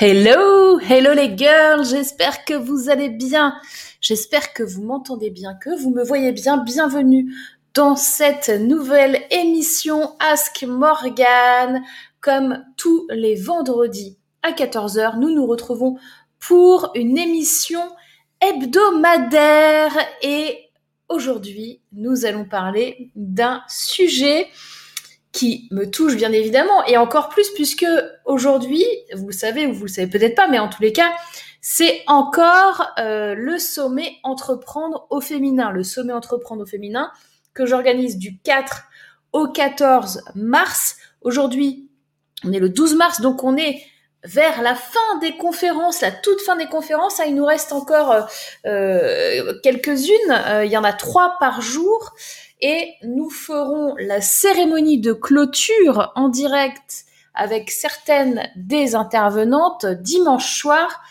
Hello, hello les girls, j'espère que vous allez bien, j'espère que vous m'entendez bien, que vous me voyez bien, bienvenue dans cette nouvelle émission Ask Morgan. Comme tous les vendredis à 14h, nous nous retrouvons pour une émission hebdomadaire. Et aujourd'hui, nous allons parler d'un sujet qui me touche bien évidemment, et encore plus puisque aujourd'hui, vous le savez ou vous le savez peut-être pas, mais en tous les cas, c'est encore euh, le sommet entreprendre au féminin, le sommet entreprendre au féminin que j'organise du 4 au 14 mars. Aujourd'hui, on est le 12 mars, donc on est vers la fin des conférences, la toute fin des conférences. il nous reste encore euh, euh, quelques-unes. il y en a trois par jour et nous ferons la cérémonie de clôture en direct avec certaines des intervenantes dimanche soir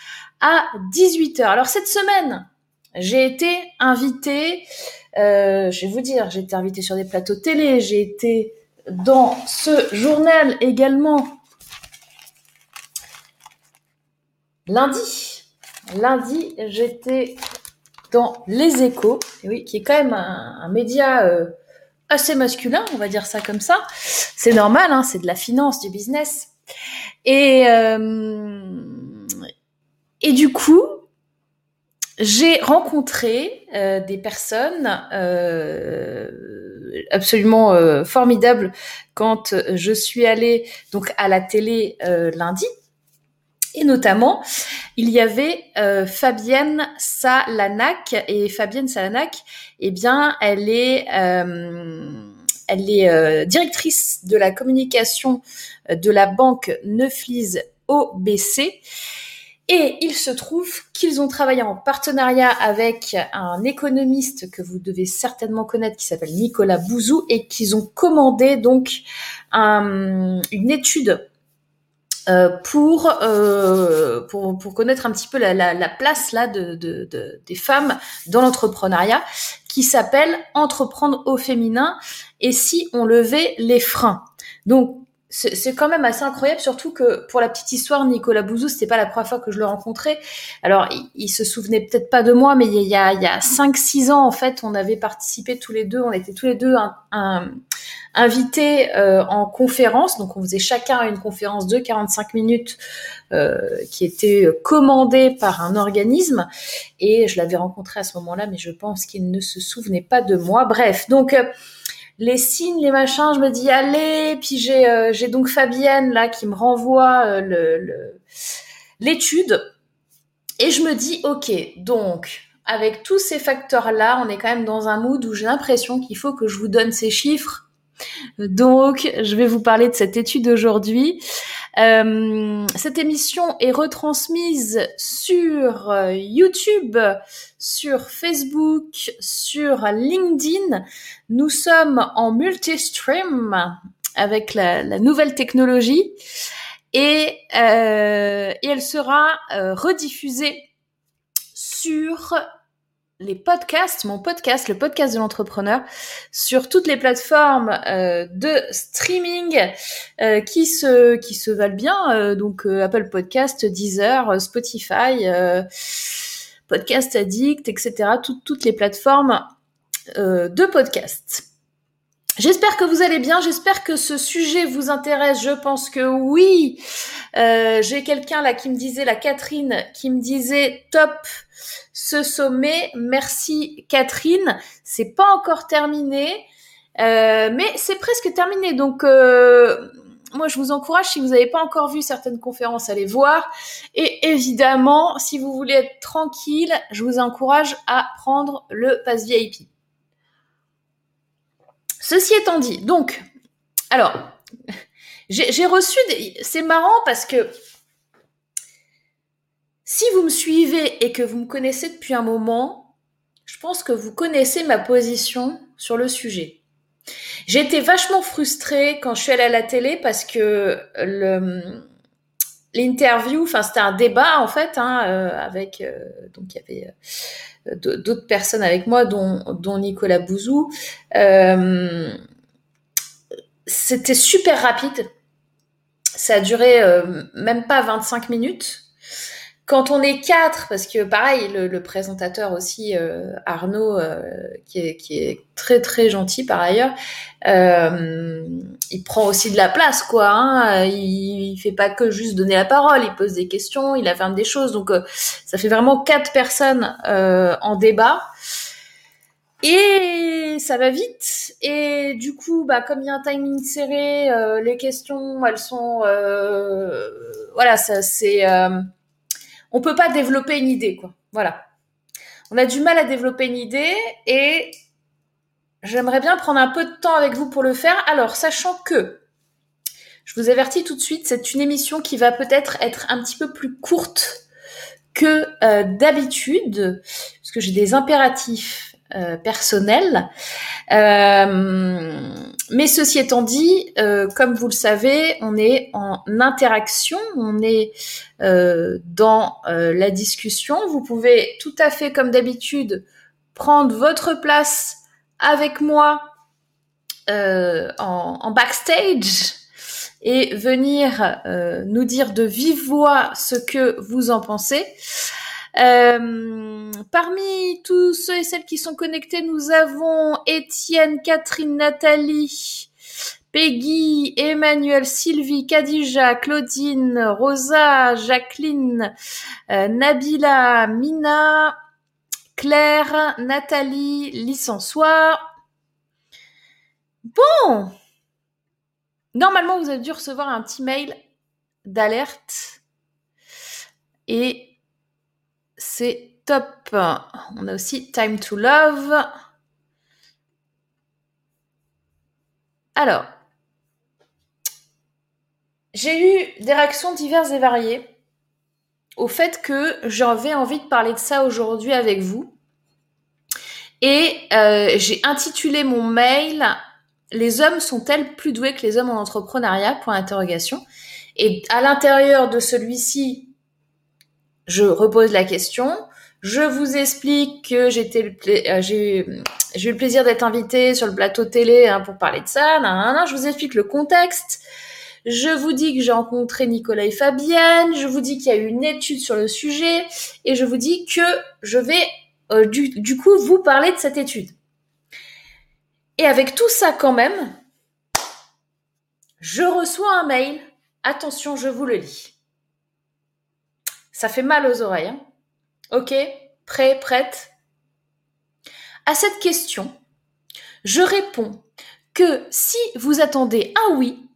à 18h. Alors cette semaine, j'ai été invitée, euh, je vais vous dire, j'ai été invitée sur des plateaux télé, j'ai été dans ce journal également lundi. Lundi, j'étais dans Les Échos, oui, qui est quand même un, média euh, assez masculin, on va dire ça comme ça. C'est normal, hein, c'est de la finance, du business. Et, euh, du coup, j'ai rencontré euh, des personnes absolument formidables quand je suis allée donc à la télé lundi et notamment, il y avait euh, Fabienne Salanac. Et Fabienne Salanac, eh bien, elle est, euh, elle est euh, directrice de la communication de la banque Neuflis OBC. Et il se trouve qu'ils ont travaillé en partenariat avec un économiste que vous devez certainement connaître qui s'appelle Nicolas Bouzou et qu'ils ont commandé donc une étude euh, pour, euh, pour, pour connaître un petit peu la, la, la place là de, des femmes dans l'entrepreneuriat qui s'appelle Entreprendre au féminin et si on levait les freins. Donc c'est quand même assez incroyable, surtout que pour la petite histoire, Nicolas Bouzou, c'était pas la première fois que je le rencontrais. Alors, il, se souvenait peut-être pas de moi, mais il y a, il y a 5-6 ans, en fait, on avait participé tous les deux, on était tous les deux un, un, invités euh, en conférence. Donc, on faisait chacun une conférence de 45 minutes euh, qui était commandée par un organisme. Et je l'avais rencontré à ce moment-là, mais je pense qu'il ne se souvenait pas de moi. Bref, donc... Euh, les signes, les machins, je me dis allez, puis j'ai euh, donc Fabienne là qui me renvoie euh, le l'étude et je me dis ok donc avec tous ces facteurs là, on est quand même dans un mood où j'ai l'impression qu'il faut que je vous donne ces chiffres donc, je vais vous parler de cette étude aujourd'hui. Euh, cette émission est retransmise sur euh, YouTube, sur Facebook, sur LinkedIn. Nous sommes en multi-stream avec la, nouvelle technologie et, euh, et elle sera rediffusée sur les podcasts, mon podcast, le podcast de l'entrepreneur, sur toutes les plateformes euh, de streaming euh, qui se qui se valent bien, euh, donc Apple Podcast, Deezer, Spotify, Podcast Addict, etc. toutes les plateformes de podcasts. J'espère que vous allez bien, j'espère que ce sujet vous intéresse, je pense que oui. J'ai quelqu'un là qui me disait, la Catherine, qui me disait top ce sommet. Merci Catherine. C'est pas encore terminé, euh, mais c'est presque terminé. Donc euh, moi, je vous encourage, si vous n'avez pas encore vu certaines conférences, à les voir. Et évidemment, si vous voulez être tranquille, je vous encourage à prendre le pass VIP. Ceci étant dit, donc, alors, j'ai reçu des... C'est marrant parce que si vous me suivez et que vous me connaissez depuis un moment, je pense que vous connaissez ma position sur le sujet. J'ai été vachement frustrée quand je suis allée à la télé parce que l'interview, enfin c'était un débat en fait hein, euh, avec euh, donc il y avait euh, d'autres personnes avec moi dont, dont Nicolas Bouzou. c'était super rapide ça a duré même pas 25 minutes. Quand on est quatre, parce que pareil, le, présentateur aussi, euh, Arnaud, euh, qui, est, qui, est, très très gentil par ailleurs, euh, il prend aussi de la place, quoi. Hein. Il, il fait pas que juste donner la parole, il pose des questions, il affirme des choses. Donc ça fait vraiment quatre personnes en débat. Et ça va vite. Et du coup, bah, comme il y a un timing serré, les questions, elles sont, voilà, ça c'est on peut pas développer une idée, quoi. Voilà. On a du mal à développer une idée et j'aimerais bien prendre un peu de temps avec vous pour le faire. Alors, sachant que je vous avertis tout de suite, c'est une émission qui va peut-être être un petit peu plus courte que euh, d'habitude, parce que j'ai des impératifs euh, personnel. Euh, mais ceci étant dit, euh, comme vous le savez, on est en interaction, on est dans la discussion. Vous pouvez tout à fait, comme d'habitude, prendre votre place avec moi en, en, backstage et venir nous dire de vive voix ce que vous en pensez. Euh, parmi tous ceux et celles qui sont connectés, nous avons Étienne, Catherine, Nathalie, Peggy, Emmanuel, Sylvie, Kadija, Claudine, Rosa, Jacqueline, euh, Nabila, Mina, Claire, Nathalie, Licensoire. Bon Normalement, vous avez dû recevoir un petit mail d'alerte. Et c'est top. On a aussi Time to Love. Alors, j'ai eu des réactions diverses et variées au fait que j'avais envie de parler de ça aujourd'hui avec vous. Et euh, j'ai intitulé mon mail Les hommes sont-elles plus doués que les hommes en entrepreneuriat? Et à l'intérieur de celui-ci, je repose la question. Je vous explique que euh, j'ai eu le plaisir d'être invitée sur le plateau télé hein, pour parler de ça. je vous explique le contexte. Je vous dis que j'ai rencontré Nicolas et Fabienne. Je vous dis qu'il y a eu une étude sur le sujet et je vous dis que je vais euh, du coup vous parler de cette étude. Et avec tout ça quand même, je reçois un mail. Attention, je vous le lis. Ça fait mal aux oreilles. Hein. ok Prêt Prête À cette question, je réponds que si vous attendez un oui,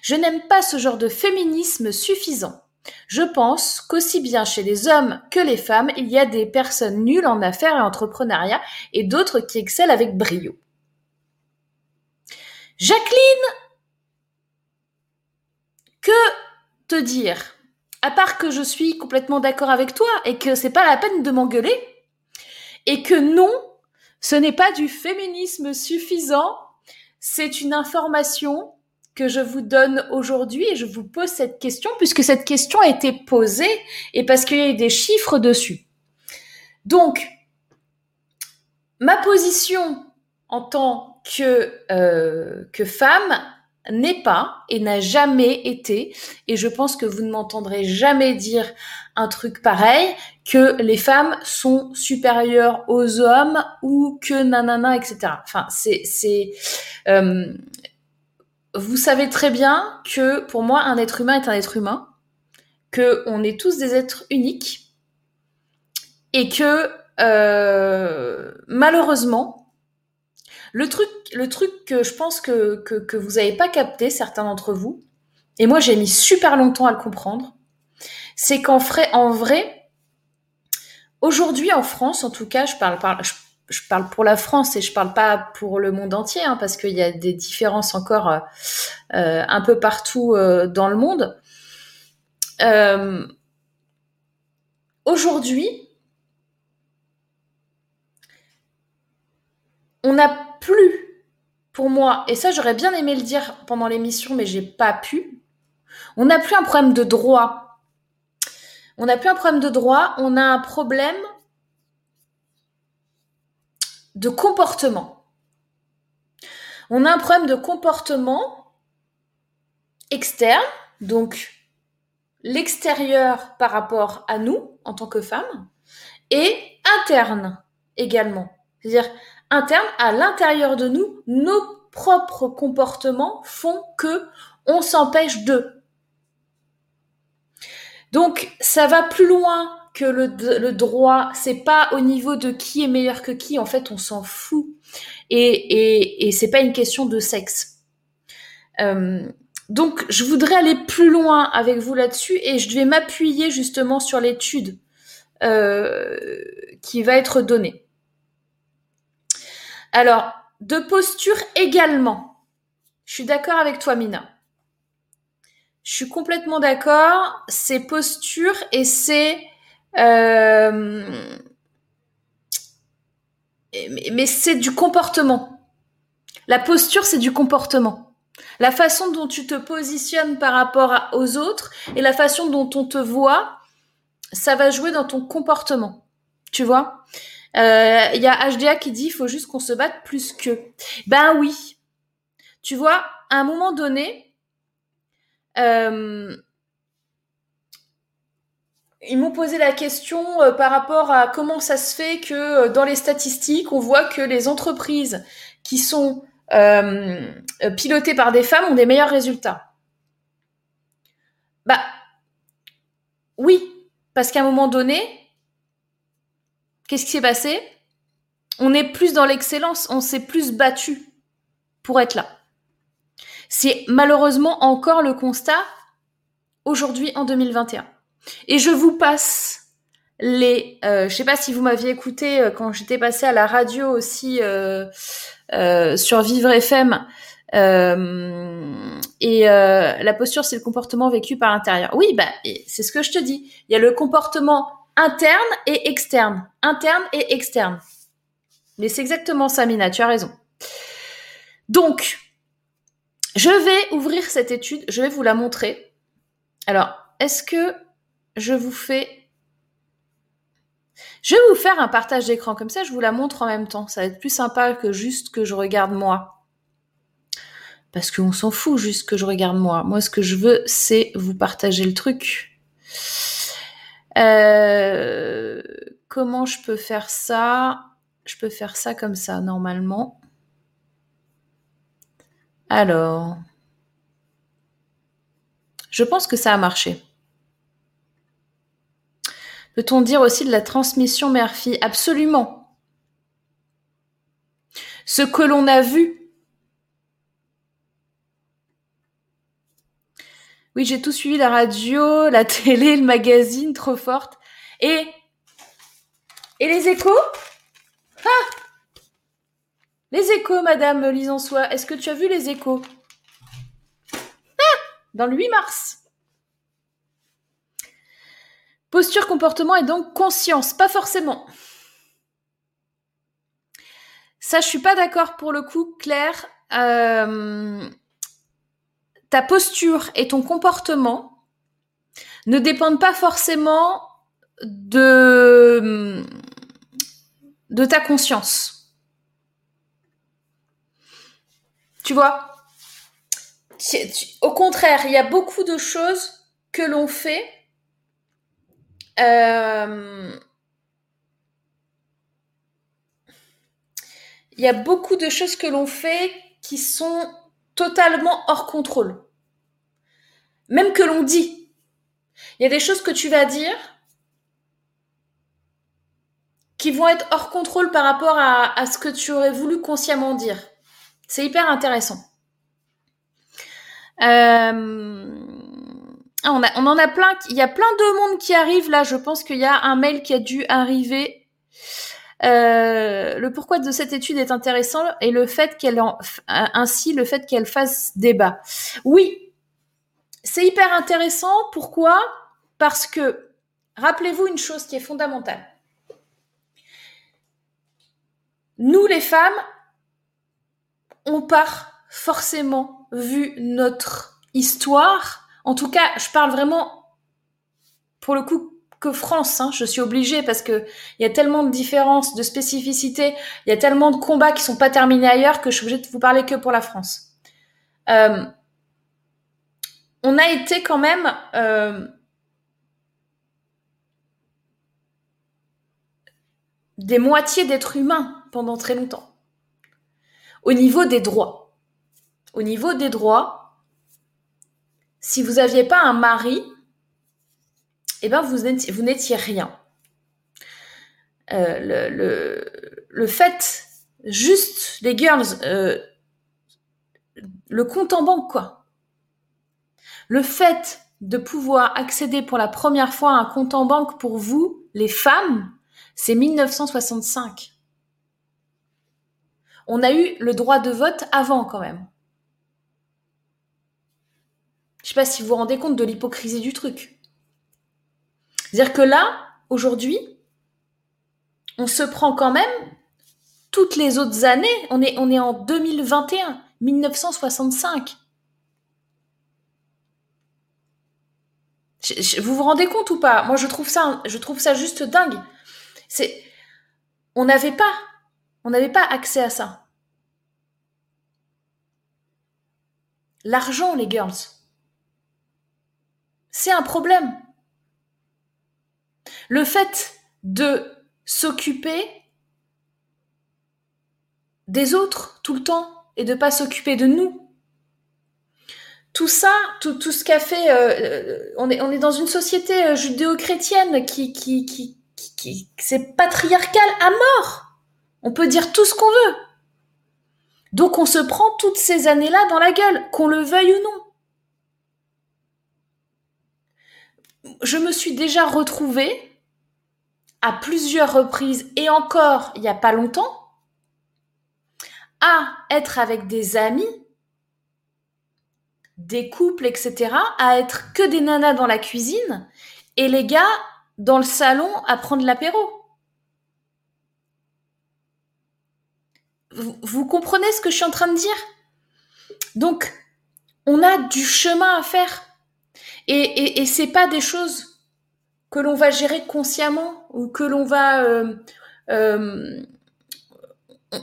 je n'aime pas ce genre de féminisme suffisant. Je pense qu'aussi bien chez les hommes que les femmes, il y a des personnes nulles en affaires et entrepreneuriat et d'autres qui excellent avec brio. Jacqueline, que te dire? À part que je suis complètement d'accord avec toi et que c'est pas la peine de m'engueuler et que non, ce n'est pas du féminisme suffisant, c'est une information que je vous donne aujourd'hui et je vous pose cette question puisque cette question a été posée et parce qu'il y a eu des chiffres dessus. Donc, ma position en tant que, euh, que femme n'est pas et n'a jamais été, et je pense que vous ne m'entendrez jamais dire un truc pareil, que les femmes sont supérieures aux hommes ou que nanana, etc. Enfin, c'est, euh, vous savez très bien que pour moi, un être humain est un être humain, que on est tous des êtres uniques, et que euh, malheureusement, le truc, le truc que je pense que, vous n'avez pas capté, certains d'entre vous, et moi j'ai mis super longtemps à le comprendre, c'est qu'en vrai, en vrai aujourd'hui en France, en tout cas, je parle, pour la France et je parle pas pour le monde entier, hein, parce qu'il y a des différences encore euh, euh, un peu partout euh, dans le monde. aujourd'hui, on n'a plus pour moi, et ça j'aurais bien aimé le dire pendant l'émission, mais j'ai pas pu. On n'a plus un problème de droit. On n'a plus un problème de droit, on a un problème de comportement. On a un problème de comportement externe donc l'extérieur par rapport à nous en tant que femmes, et interne également. C'est-à-dire interne à l'intérieur de nous, nos propres comportements font que on s'empêche de. Donc ça va plus loin que le, le droit. C'est pas au niveau de qui est meilleur que qui. En fait, on s'en fout. Et, et, et c'est pas une question de sexe. Euh, donc, je voudrais aller plus loin avec vous là-dessus et je vais m'appuyer justement sur l'étude euh, qui va être donnée. Alors, de posture également. Je suis d'accord avec toi, Mina. Je suis complètement d'accord. C'est posture et c'est... Euh, mais c'est du comportement. La posture, c'est du comportement. La façon dont tu te positionnes par rapport aux autres et la façon dont on te voit, ça va jouer dans ton comportement. Tu vois? Euh, Il y a HDA qui dit il faut juste qu'on se batte plus que. Ben oui. Tu vois, à un moment donné, euh, ils m'ont posé la question euh, par rapport à comment ça se fait que dans les statistiques, on voit que les entreprises qui sont euh, pilotées par des femmes ont des meilleurs résultats. Bah oui, parce qu'à un moment donné, qu'est-ce qui s'est passé? On est plus dans l'excellence, on s'est plus battu pour être là. C'est malheureusement encore le constat aujourd'hui en 2021. Et je vous passe les. Euh, je sais pas si vous m'aviez écouté euh, quand j'étais passée à la radio aussi euh, euh, sur Vivre FM. Euh, et la posture, c'est le comportement vécu par l'intérieur. Oui, bah, c'est ce que je te dis. Il y a le comportement interne et externe. Interne et externe. Mais c'est exactement ça, Mina, tu as raison. Donc, je vais ouvrir cette étude, je vais vous la montrer. Alors, est-ce que je vous fais... Je vais vous faire un partage d'écran, comme ça je vous la montre en même temps. Ça va être plus sympa que juste que je regarde moi. Parce qu'on s'en fout juste que je regarde moi. Moi, ce que je veux, c'est vous partager le truc. Euh, comment je peux faire ça? Je peux faire ça comme ça, normalement. Alors, je pense que ça a marché. Peut-on dire aussi de la transmission mère-fille? Absolument. Ce que l'on a vu. Oui, j'ai tout suivi, la radio, la télé, le magazine, trop forte. Et, et les échos? Ah les échos, madame Lisançois, est-ce que tu as vu les échos? Ah Dans le 8 mars. Posture, comportement et donc conscience, pas forcément. Ça, je suis pas d'accord pour le coup, Claire. Euh, ta posture et ton comportement ne dépendent pas forcément de, ta conscience. Tu vois? Au contraire, il y a beaucoup de choses que l'on fait. Euh, il y a beaucoup de choses que l'on fait qui sont totalement hors contrôle. Même que l'on dit. Il y a des choses que tu vas dire qui vont être hors contrôle par rapport à, ce que tu aurais voulu consciemment dire. C'est hyper intéressant. Euh... Ah, on, en a plein. Il y a plein de monde qui arrive là. Je pense qu'il y a un mail qui a dû arriver. Euh, le pourquoi de cette étude est intéressant et le fait qu'elle en, ainsi le fait qu'elle fasse débat. Oui, c'est hyper intéressant. Pourquoi? Parce que rappelez-vous une chose qui est fondamentale. Nous les femmes, on part forcément, vu notre histoire, en tout cas, je parle vraiment, pour le coup, que France, hein, je suis obligée parce que il y a tellement de différences, de spécificités, il y a tellement de combats qui sont pas terminés ailleurs que je suis obligée de vous parler que pour la France. Euh, on a été quand même euh, des moitiés d'êtres humains pendant très longtemps. Au niveau des droits. Au niveau des droits, si vous n'aviez pas un mari, eh ben vous n'étiez rien. Euh, le, fait, juste les girls, euh, le compte en banque, quoi. Le fait de pouvoir accéder pour la première fois à un compte en banque pour vous, les femmes, c'est 1965. On a eu le droit de vote avant quand même. Je sais pas si vous vous rendez compte de l'hypocrisie du truc. C'est-à-dire que là, aujourd'hui, on se prend quand même toutes les autres années. On est, on est en 2021, 1965. Vous vous rendez compte ou pas? Moi, je trouve ça, je trouve ça juste dingue. C'est, on n'avait pas, on n'avait pas accès à ça. L'argent, les girls, c'est un problème. Le fait de s'occuper des autres tout le temps et de pas s'occuper de nous. Tout ça, tout, tout ce qu'a fait, euh, on, est, on est dans une société euh, judéo-chrétienne qui, qui, qui, qui, c'est patriarcal à mort. On peut dire tout ce qu'on veut. Donc on se prend toutes ces années-là dans la gueule, qu'on le veuille ou non. Je me suis déjà retrouvée à plusieurs reprises et encore il n'y a pas longtemps à être avec des amis, des couples, etc., à être que des nanas dans la cuisine et les gars dans le salon à prendre l'apéro. Vous, comprenez ce que je suis en train de dire? Donc, on a du chemin à faire. Et, et, et c'est pas des choses que l'on va gérer consciemment ou que l'on va... Euh, euh,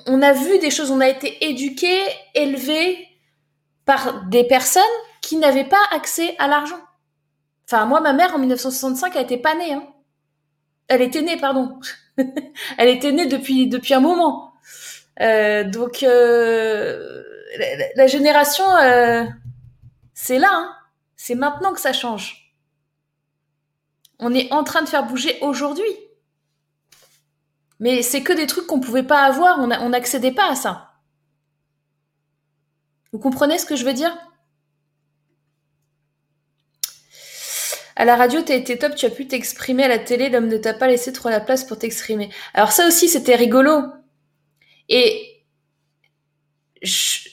on a vu des choses, on a été éduqués, élevés par des personnes qui n'avaient pas accès à l'argent. Enfin, moi, ma mère, en 1965, elle était pas née. Hein. Elle était née, pardon. elle était née depuis, depuis un moment. Euh, donc, euh, la, génération, euh, c'est là. Hein. C'est maintenant que ça change. On est en train de faire bouger aujourd'hui. Mais c'est que des trucs qu'on pouvait pas avoir, on n'accédait pas à ça. Vous comprenez ce que je veux dire? À la radio, t'as été top, tu as pu t'exprimer à la télé, l'homme ne t'a pas laissé trop la place pour t'exprimer. Alors ça aussi, c'était rigolo. Et je,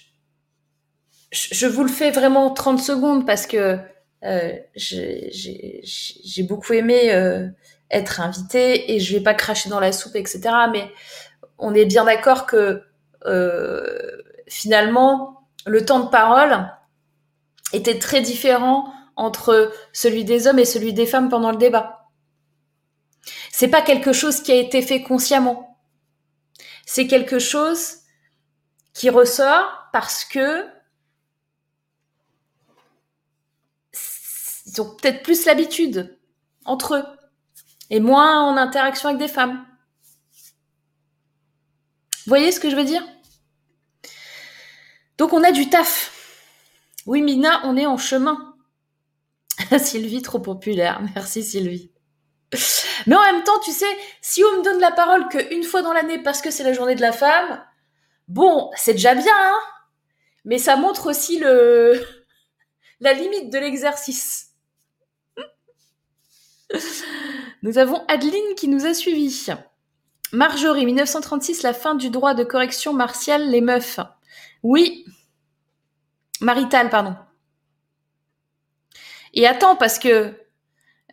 vous le fais vraiment 30 secondes parce que euh, j'ai beaucoup aimé euh, être invité et je vais pas cracher dans la soupe, etc. Mais on est bien d'accord que euh, finalement, le temps de parole était très différent entre celui des hommes et celui des femmes pendant le débat. C'est pas quelque chose qui a été fait consciemment. C'est quelque chose qui ressort parce que ils ont peut-être plus l'habitude entre eux et moins en interaction avec des femmes. Vous voyez ce que je veux dire? Donc on a du taf. Oui, Mina, on est en chemin. Sylvie, trop populaire. Merci Sylvie. Mais en même temps, tu sais, si on me donne la parole qu'une fois dans l'année parce que c'est la journée de la femme, bon, c'est déjà bien, hein mais ça montre aussi le la limite de l'exercice. Nous avons Adeline qui nous a suivis. Marjorie, 1936, la fin du droit de correction martiale, les meufs. Oui. Marital, pardon. Et attends, parce que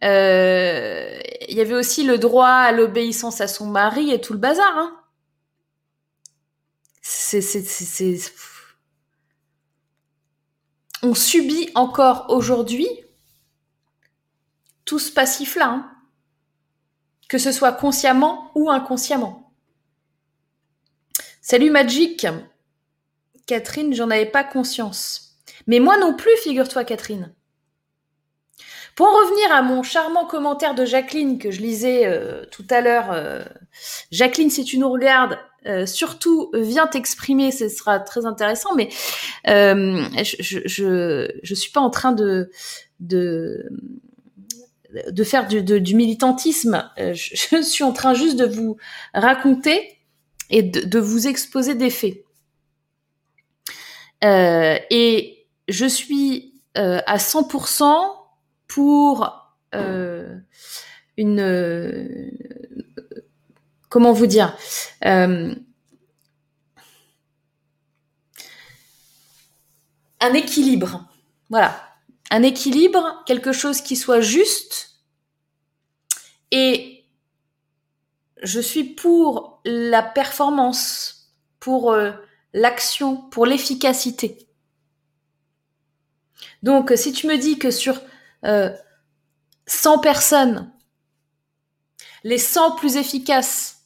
euh, il y avait aussi le droit à l'obéissance à son mari et tout le bazar. Hein. On subit encore aujourd'hui tout ce passif-là, hein. que ce soit consciemment ou inconsciemment. Salut Magic. Catherine, j'en avais pas conscience. Mais moi non plus, figure-toi, Catherine. Pour en revenir à mon charmant commentaire de Jacqueline que je lisais euh, tout à l'heure, euh, Jacqueline, si tu nous regardes, euh, surtout viens t'exprimer, ce sera très intéressant. Mais je, je, je, suis pas en train de faire du, militantisme. Je, suis en train juste de vous raconter et de vous exposer des faits. Et je suis à 100% pour euh, une euh, comment vous dire euh, un équilibre. Voilà, un équilibre, quelque chose qui soit juste. Et je suis pour la performance, pour l'action, pour l'efficacité. Donc, si tu me dis que sur 100 euh, personnes, les 100 plus efficaces,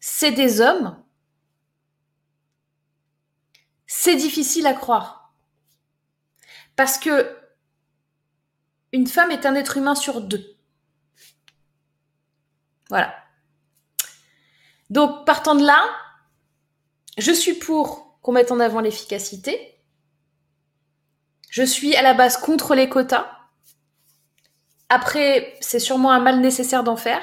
c'est des hommes, c'est difficile à croire. Parce que une femme est un être humain sur deux. Voilà. Donc, partant de là, je suis pour qu'on mette en avant l'efficacité. Je suis à la base contre les quotas. Après, c'est sûrement un mal nécessaire d'en faire.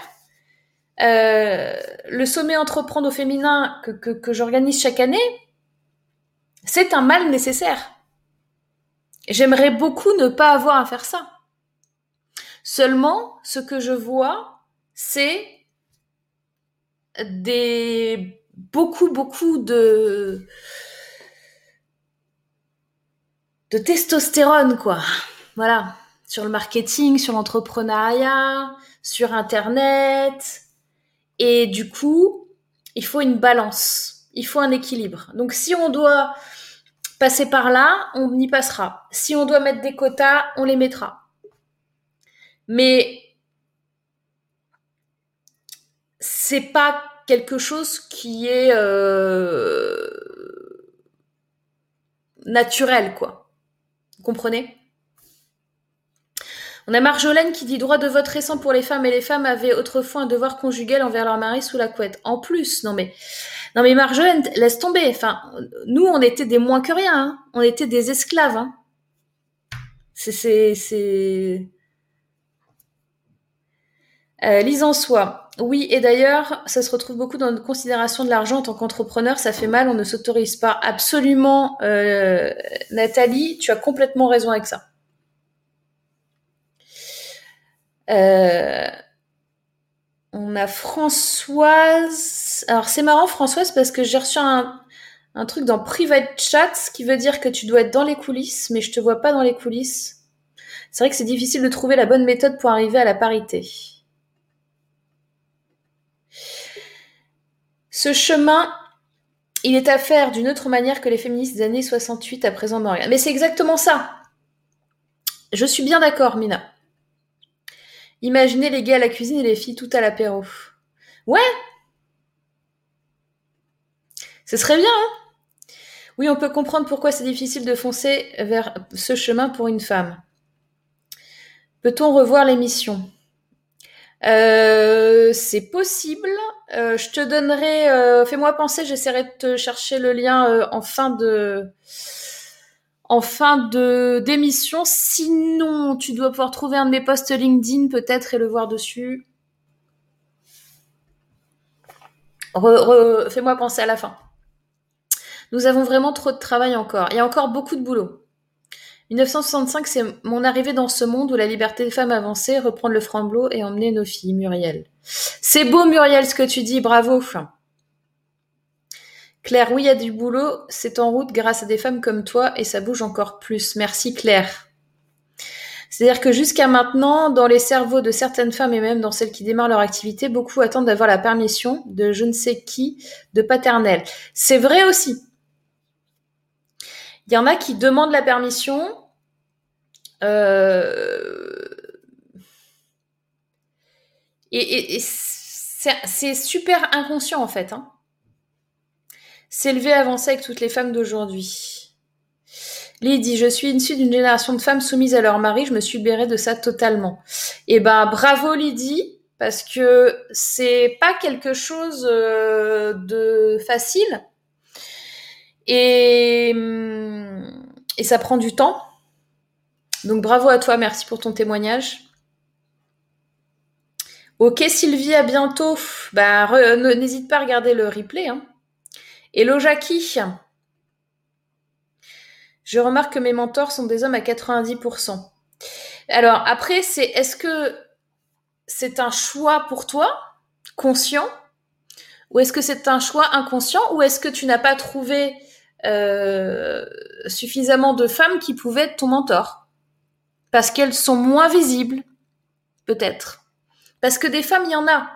Euh, le sommet entreprendre au féminin que, que, j'organise chaque année, c'est un mal nécessaire. J'aimerais beaucoup ne pas avoir à faire ça. Seulement, ce que je vois, c'est des beaucoup beaucoup de de testostérone quoi. Voilà sur le marketing, sur l'entrepreneuriat, sur Internet. Et du coup, il faut une balance, il faut un équilibre. Donc si on doit passer par là, on y passera. Si on doit mettre des quotas, on les mettra. Mais c'est pas quelque chose qui est euh, naturel, quoi. Comprenez? On a Marjolaine qui dit droit de vote récent pour les femmes et les femmes avaient autrefois un devoir conjugal envers leur mari sous la couette. En plus, non mais, Marjolaine, laisse tomber. Enfin, nous, on était des moins que rien. Hein. On était des esclaves. Hein. C'est, c'est, c'est. Euh, lise en soi. Oui, et d'ailleurs, ça se retrouve beaucoup dans notre considération de l'argent en tant qu'entrepreneur. Ça fait mal, on ne s'autorise pas. Absolument, euh, Nathalie, tu as complètement raison avec ça. Euh, on a Françoise. Alors c'est marrant Françoise parce que j'ai reçu un, truc dans private chat, qui veut dire que tu dois être dans les coulisses, mais je te vois pas dans les coulisses. C'est vrai que c'est difficile de trouver la bonne méthode pour arriver à la parité. Ce chemin, il est à faire d'une autre manière que les féministes des années 68 à présent Morgan. Mais c'est exactement ça. Je suis bien d'accord, Mina. Imaginez les gars à la cuisine et les filles tout à l'apéro. Ouais Ce serait bien, hein? Oui, on peut comprendre pourquoi c'est difficile de foncer vers ce chemin pour une femme. Peut-on revoir l'émission? Euh, C'est possible. Euh, je te donnerai... Euh, fais-moi penser, j'essaierai de te chercher le lien en fin de en fin de d'émission. Sinon, tu dois pouvoir trouver un de mes posts LinkedIn peut-être et le voir dessus. Fais-moi penser à la fin. Nous avons vraiment trop de travail encore. Il y a encore beaucoup de boulot. 1965, c'est mon arrivée dans ce monde où la liberté des femmes avançait, reprendre le framblot et emmener nos filles. Muriel. C'est beau, Muriel, ce que tu dis. Bravo. Claire, oui, il y a du boulot, c'est en route grâce à des femmes comme toi et ça bouge encore plus. Merci Claire. C'est-à-dire que jusqu'à maintenant, dans les cerveaux de certaines femmes et même dans celles qui démarrent leur activité, beaucoup attendent d'avoir la permission de je ne sais qui, de paternel. C'est vrai aussi. Il y en a qui demandent la permission. Euh, et, c'est super inconscient en fait. Hein s'élever, avancer avec toutes les femmes d'aujourd'hui. Lydie, je suis issue d'une génération de femmes soumises à leur mari, je me suis libérée de ça totalement. Eh ben, bravo Lydie, parce que c'est pas quelque chose euh, de facile. Et, et ça prend du temps. Donc bravo à toi, merci pour ton témoignage. Ok Sylvie, à bientôt. Bah, n'hésite pas à regarder le replay. Hein. Hello Jackie. Je remarque que mes mentors sont des hommes à 90%. Alors après, c'est est-ce que c'est un choix pour toi, conscient, ou est-ce que c'est un choix inconscient, ou est-ce que tu n'as pas trouvé euh, suffisamment de femmes qui pouvaient être ton mentor? Parce qu'elles sont moins visibles, peut-être. Parce que des femmes, il y en a.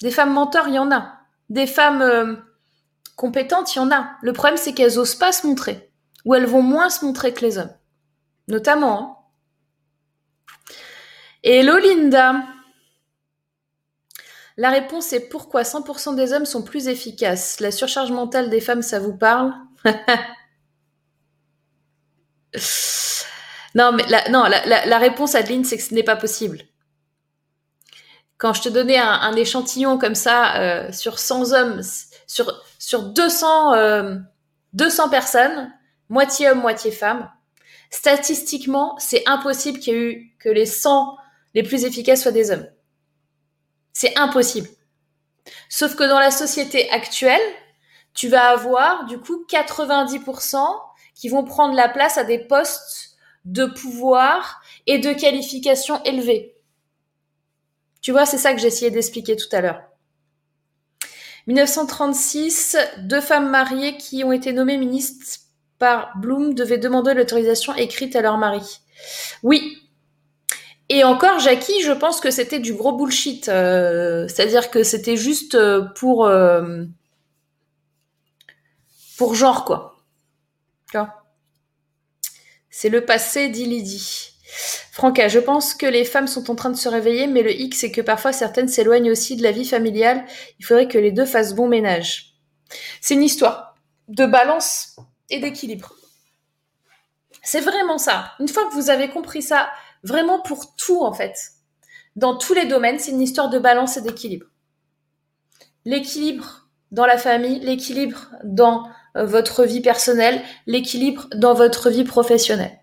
Des femmes mentors, il y en a. Des femmes euh, compétentes, il y en a. Le problème, c'est qu'elles osent pas se montrer. Ou elles vont moins se montrer que les hommes. Notamment. Hein. Hello Linda. La réponse est pourquoi 100% des hommes sont plus efficaces? La surcharge mentale des femmes, ça vous parle? Non, mais la, non, la, réponse, Adeline, c'est que ce n'est pas possible quand je te donnais un, échantillon comme ça euh, sur 100 hommes, sur, sur 200, 200 euh, personnes, moitié hommes, moitié femmes, statistiquement, c'est impossible qu'il y ait eu que les 100 les plus efficaces soient des hommes. C'est impossible. Sauf que dans la société actuelle, tu vas avoir du coup 90% qui vont prendre la place à des postes de pouvoir et de qualification élevés. Tu vois, c'est ça que essayé d'expliquer tout à l'heure. 1936, deux femmes mariées qui ont été nommées ministres par Bloom devaient demander l'autorisation écrite à leur mari. Oui. Et encore, Jackie, je pense que c'était du gros bullshit. Euh, c'est-à-dire que c'était juste euh, pour euh, pour genre quoi. C'est le passé, dit Lydie. Franca, je pense que les femmes sont en train de se réveiller, mais le hic, c'est que parfois certaines s'éloignent aussi de la vie familiale. Il faudrait que les deux fassent bon ménage. C'est une histoire de balance et d'équilibre. C'est vraiment ça. Une fois que vous avez compris ça, vraiment pour tout en fait, dans tous les domaines, c'est une histoire de balance et d'équilibre. L'équilibre dans la famille, l'équilibre dans euh, votre vie personnelle, l'équilibre dans votre vie professionnelle.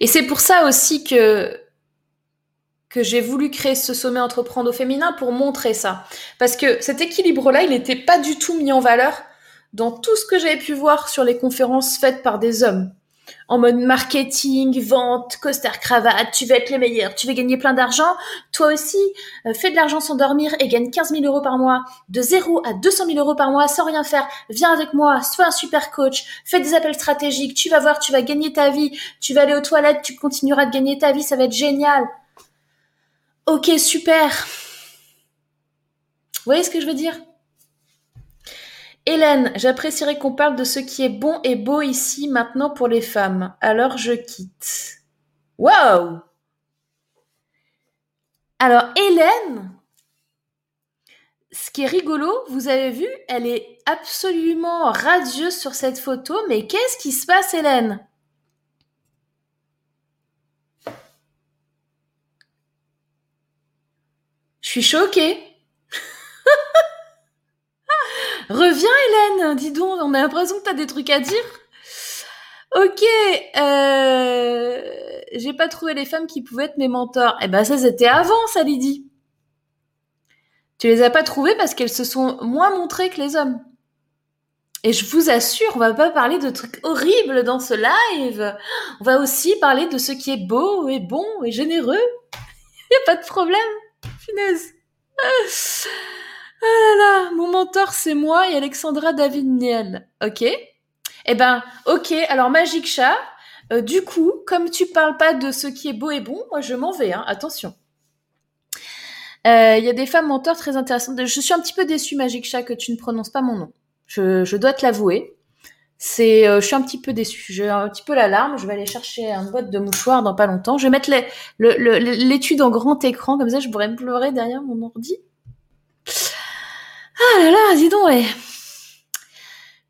Et c'est pour ça aussi que que j'ai voulu créer ce sommet entreprendre au féminin pour montrer ça. Parce que cet équilibre-là, il n'était pas du tout mis en valeur dans tout ce que j'avais pu voir sur les conférences faites par des hommes en mode marketing, vente, costard cravate, tu veux être le meilleur, tu veux gagner plein d'argent, toi aussi, euh, fais de l'argent sans dormir et gagne 15 000 euros par mois, de 0 à 200 000 euros par mois sans rien faire, viens avec moi, sois un super coach, fais des appels stratégiques, tu vas voir, tu vas gagner ta vie, tu vas aller aux toilettes, tu continueras de gagner ta vie, ça va être génial. Ok, super. Vous voyez ce que je veux dire? Hélène, j'apprécierais qu'on parle de ce qui est bon et beau ici maintenant pour les femmes. Alors je quitte. Waouh Alors Hélène, ce qui est rigolo, vous avez vu, elle est absolument radieuse sur cette photo, mais qu'est-ce qui se passe Hélène? Je suis choquée. Reviens Hélène, dis donc, on a l'impression que t'as des trucs à dire. Ok, euh, j'ai pas trouvé les femmes qui pouvaient être mes mentors. Eh ben ça c'était avant ça Lydie. Tu les as pas trouvées parce qu'elles se sont moins montrées que les hommes. Et je vous assure, on va pas parler de trucs horribles dans ce live. On va aussi parler de ce qui est beau et bon et généreux. y a pas de problème. Finesse. Ah là là, mon mentor c'est moi et Alexandra David Niel. Ok Eh ben, ok. Alors Magic Chat, euh, du coup, comme tu parles pas de ce qui est beau et bon, moi je m'en vais. Hein, attention. Euh, il y a des femmes mentors très intéressantes. Je suis un petit peu déçue, Magic Chat, que tu ne prononces pas mon nom. Je, dois te l'avouer. C'est, euh, je suis un petit peu déçue. J'ai un petit peu l'alarme. Je vais aller chercher un boîte de mouchoirs dans pas longtemps. Je vais mettre l'étude en grand écran, comme ça je pourrais me pleurer derrière mon ordi. Ah là là, dis donc, ouais.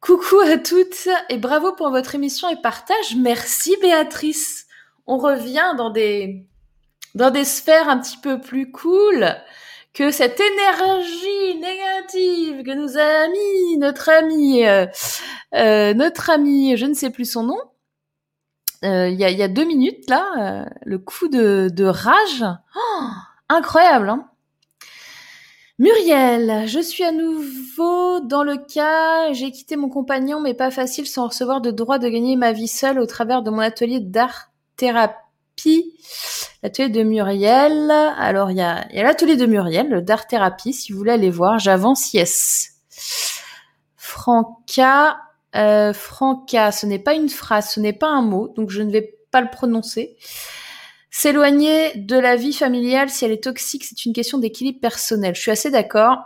Coucou à toutes et bravo pour votre émission et partage. Merci Béatrice. On revient dans des dans des sphères un petit peu plus cool que cette énergie négative que nous a mis notre ami euh, euh, notre ami, je ne sais plus son nom. Euh, il y, a, y, a, deux minutes là, le coup de, de rage, oh, incroyable. Hein Muriel, je suis à nouveau dans le cas, j'ai quitté mon compagnon, mais pas facile sans recevoir de droit de gagner ma vie seule au travers de mon atelier d'art thérapie. L'atelier de Muriel. Alors, il y a, l'atelier de Muriel, d'art thérapie, si vous voulez aller voir. J'avance, yes. Franca, euh, Franca, ce n'est pas une phrase, ce n'est pas un mot, donc je ne vais pas le prononcer. S'éloigner de la vie familiale, si elle est toxique, c'est une question d'équilibre personnel. Je suis assez d'accord.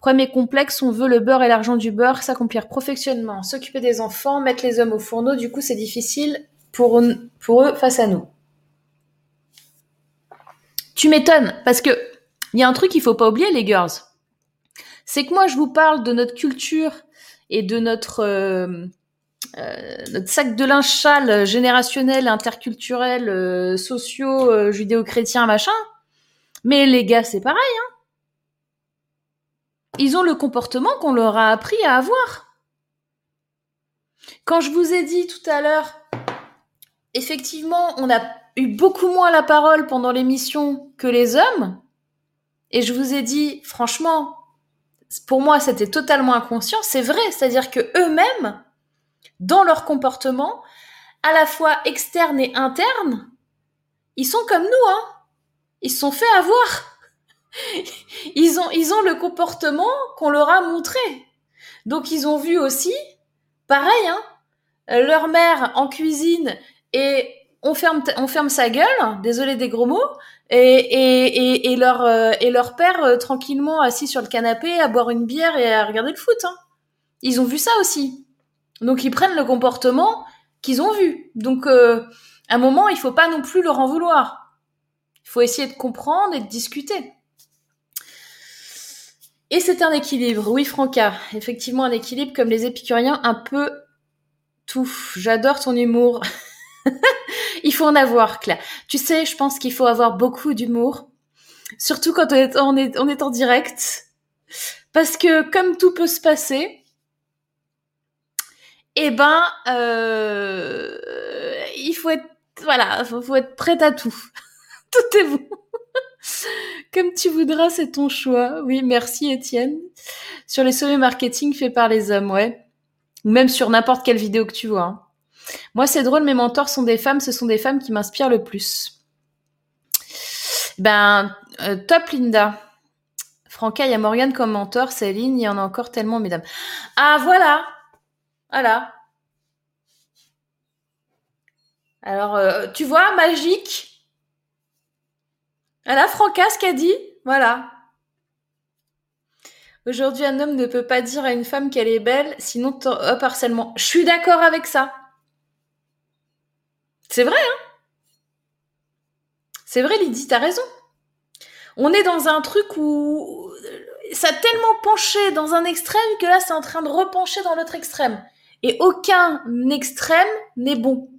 Premier complexe, on veut le beurre et l'argent du beurre, s'accomplir professionnellement, s'occuper des enfants, mettre les hommes au fourneau. Du coup, c'est difficile pour, eux face à nous. Tu m'étonnes, parce que il y a un truc qu'il faut pas oublier, les girls. C'est que moi, je vous parle de notre culture et de notre euh, euh, notre sac de linge châle générationnel, interculturel, euh, sociaux, euh, judéo-chrétien, machin. Mais les gars, c'est pareil. Hein Ils ont le comportement qu'on leur a appris à avoir. Quand je vous ai dit tout à l'heure, effectivement, on a eu beaucoup moins la parole pendant l'émission que les hommes. Et je vous ai dit, franchement, pour moi, c'était totalement inconscient. C'est vrai, c'est-à-dire que eux-mêmes, dans leur comportement, à la fois externe et interne, ils sont comme nous, hein. Ils se sont fait avoir. Ils ont, ils ont le comportement qu'on leur a montré. Donc ils ont vu aussi, pareil, hein, leur mère en cuisine et on ferme, on ferme sa gueule, désolé des gros mots, et, et, et, et leur, euh, et leur père euh, tranquillement assis sur le canapé à boire une bière et à regarder le foot. Hein. Ils ont vu ça aussi. Donc ils prennent le comportement qu'ils ont vu. Donc euh, à un moment, il faut pas non plus leur en vouloir. Il faut essayer de comprendre et de discuter. Et c'est un équilibre, oui Franca, effectivement un équilibre comme les épicuriens, un peu tout. J'adore ton humour. il faut en avoir, Claire. Tu sais, je pense qu'il faut avoir beaucoup d'humour, surtout quand on est, on est en direct, parce que comme tout peut se passer, eh ben, euh, il faut être, voilà, faut, faut être prête à tout. tout est bon. Comme tu voudras, c'est ton choix. Oui, merci Étienne. Sur les sommets marketing faits par les hommes, ouais. Ou même sur n'importe quelle vidéo que tu vois. Hein. Moi, c'est drôle, mes mentors sont des femmes, ce sont des femmes qui m'inspirent le plus. Ben, euh, top Linda. Franca, il y a Morgane comme mentor, Céline, il y en a encore tellement, mesdames. Ah, voilà voilà. Alors, euh, tu vois, magique. Voilà, Franca, ce qu'a dit. Voilà. Aujourd'hui, un homme ne peut pas dire à une femme qu'elle est belle, sinon, hop, harcèlement. Je suis d'accord avec ça. C'est vrai, hein C'est vrai, Lydie, t'as raison. On est dans un truc où ça a tellement penché dans un extrême que là, c'est en train de repencher dans l'autre extrême. Et aucun extrême n'est bon.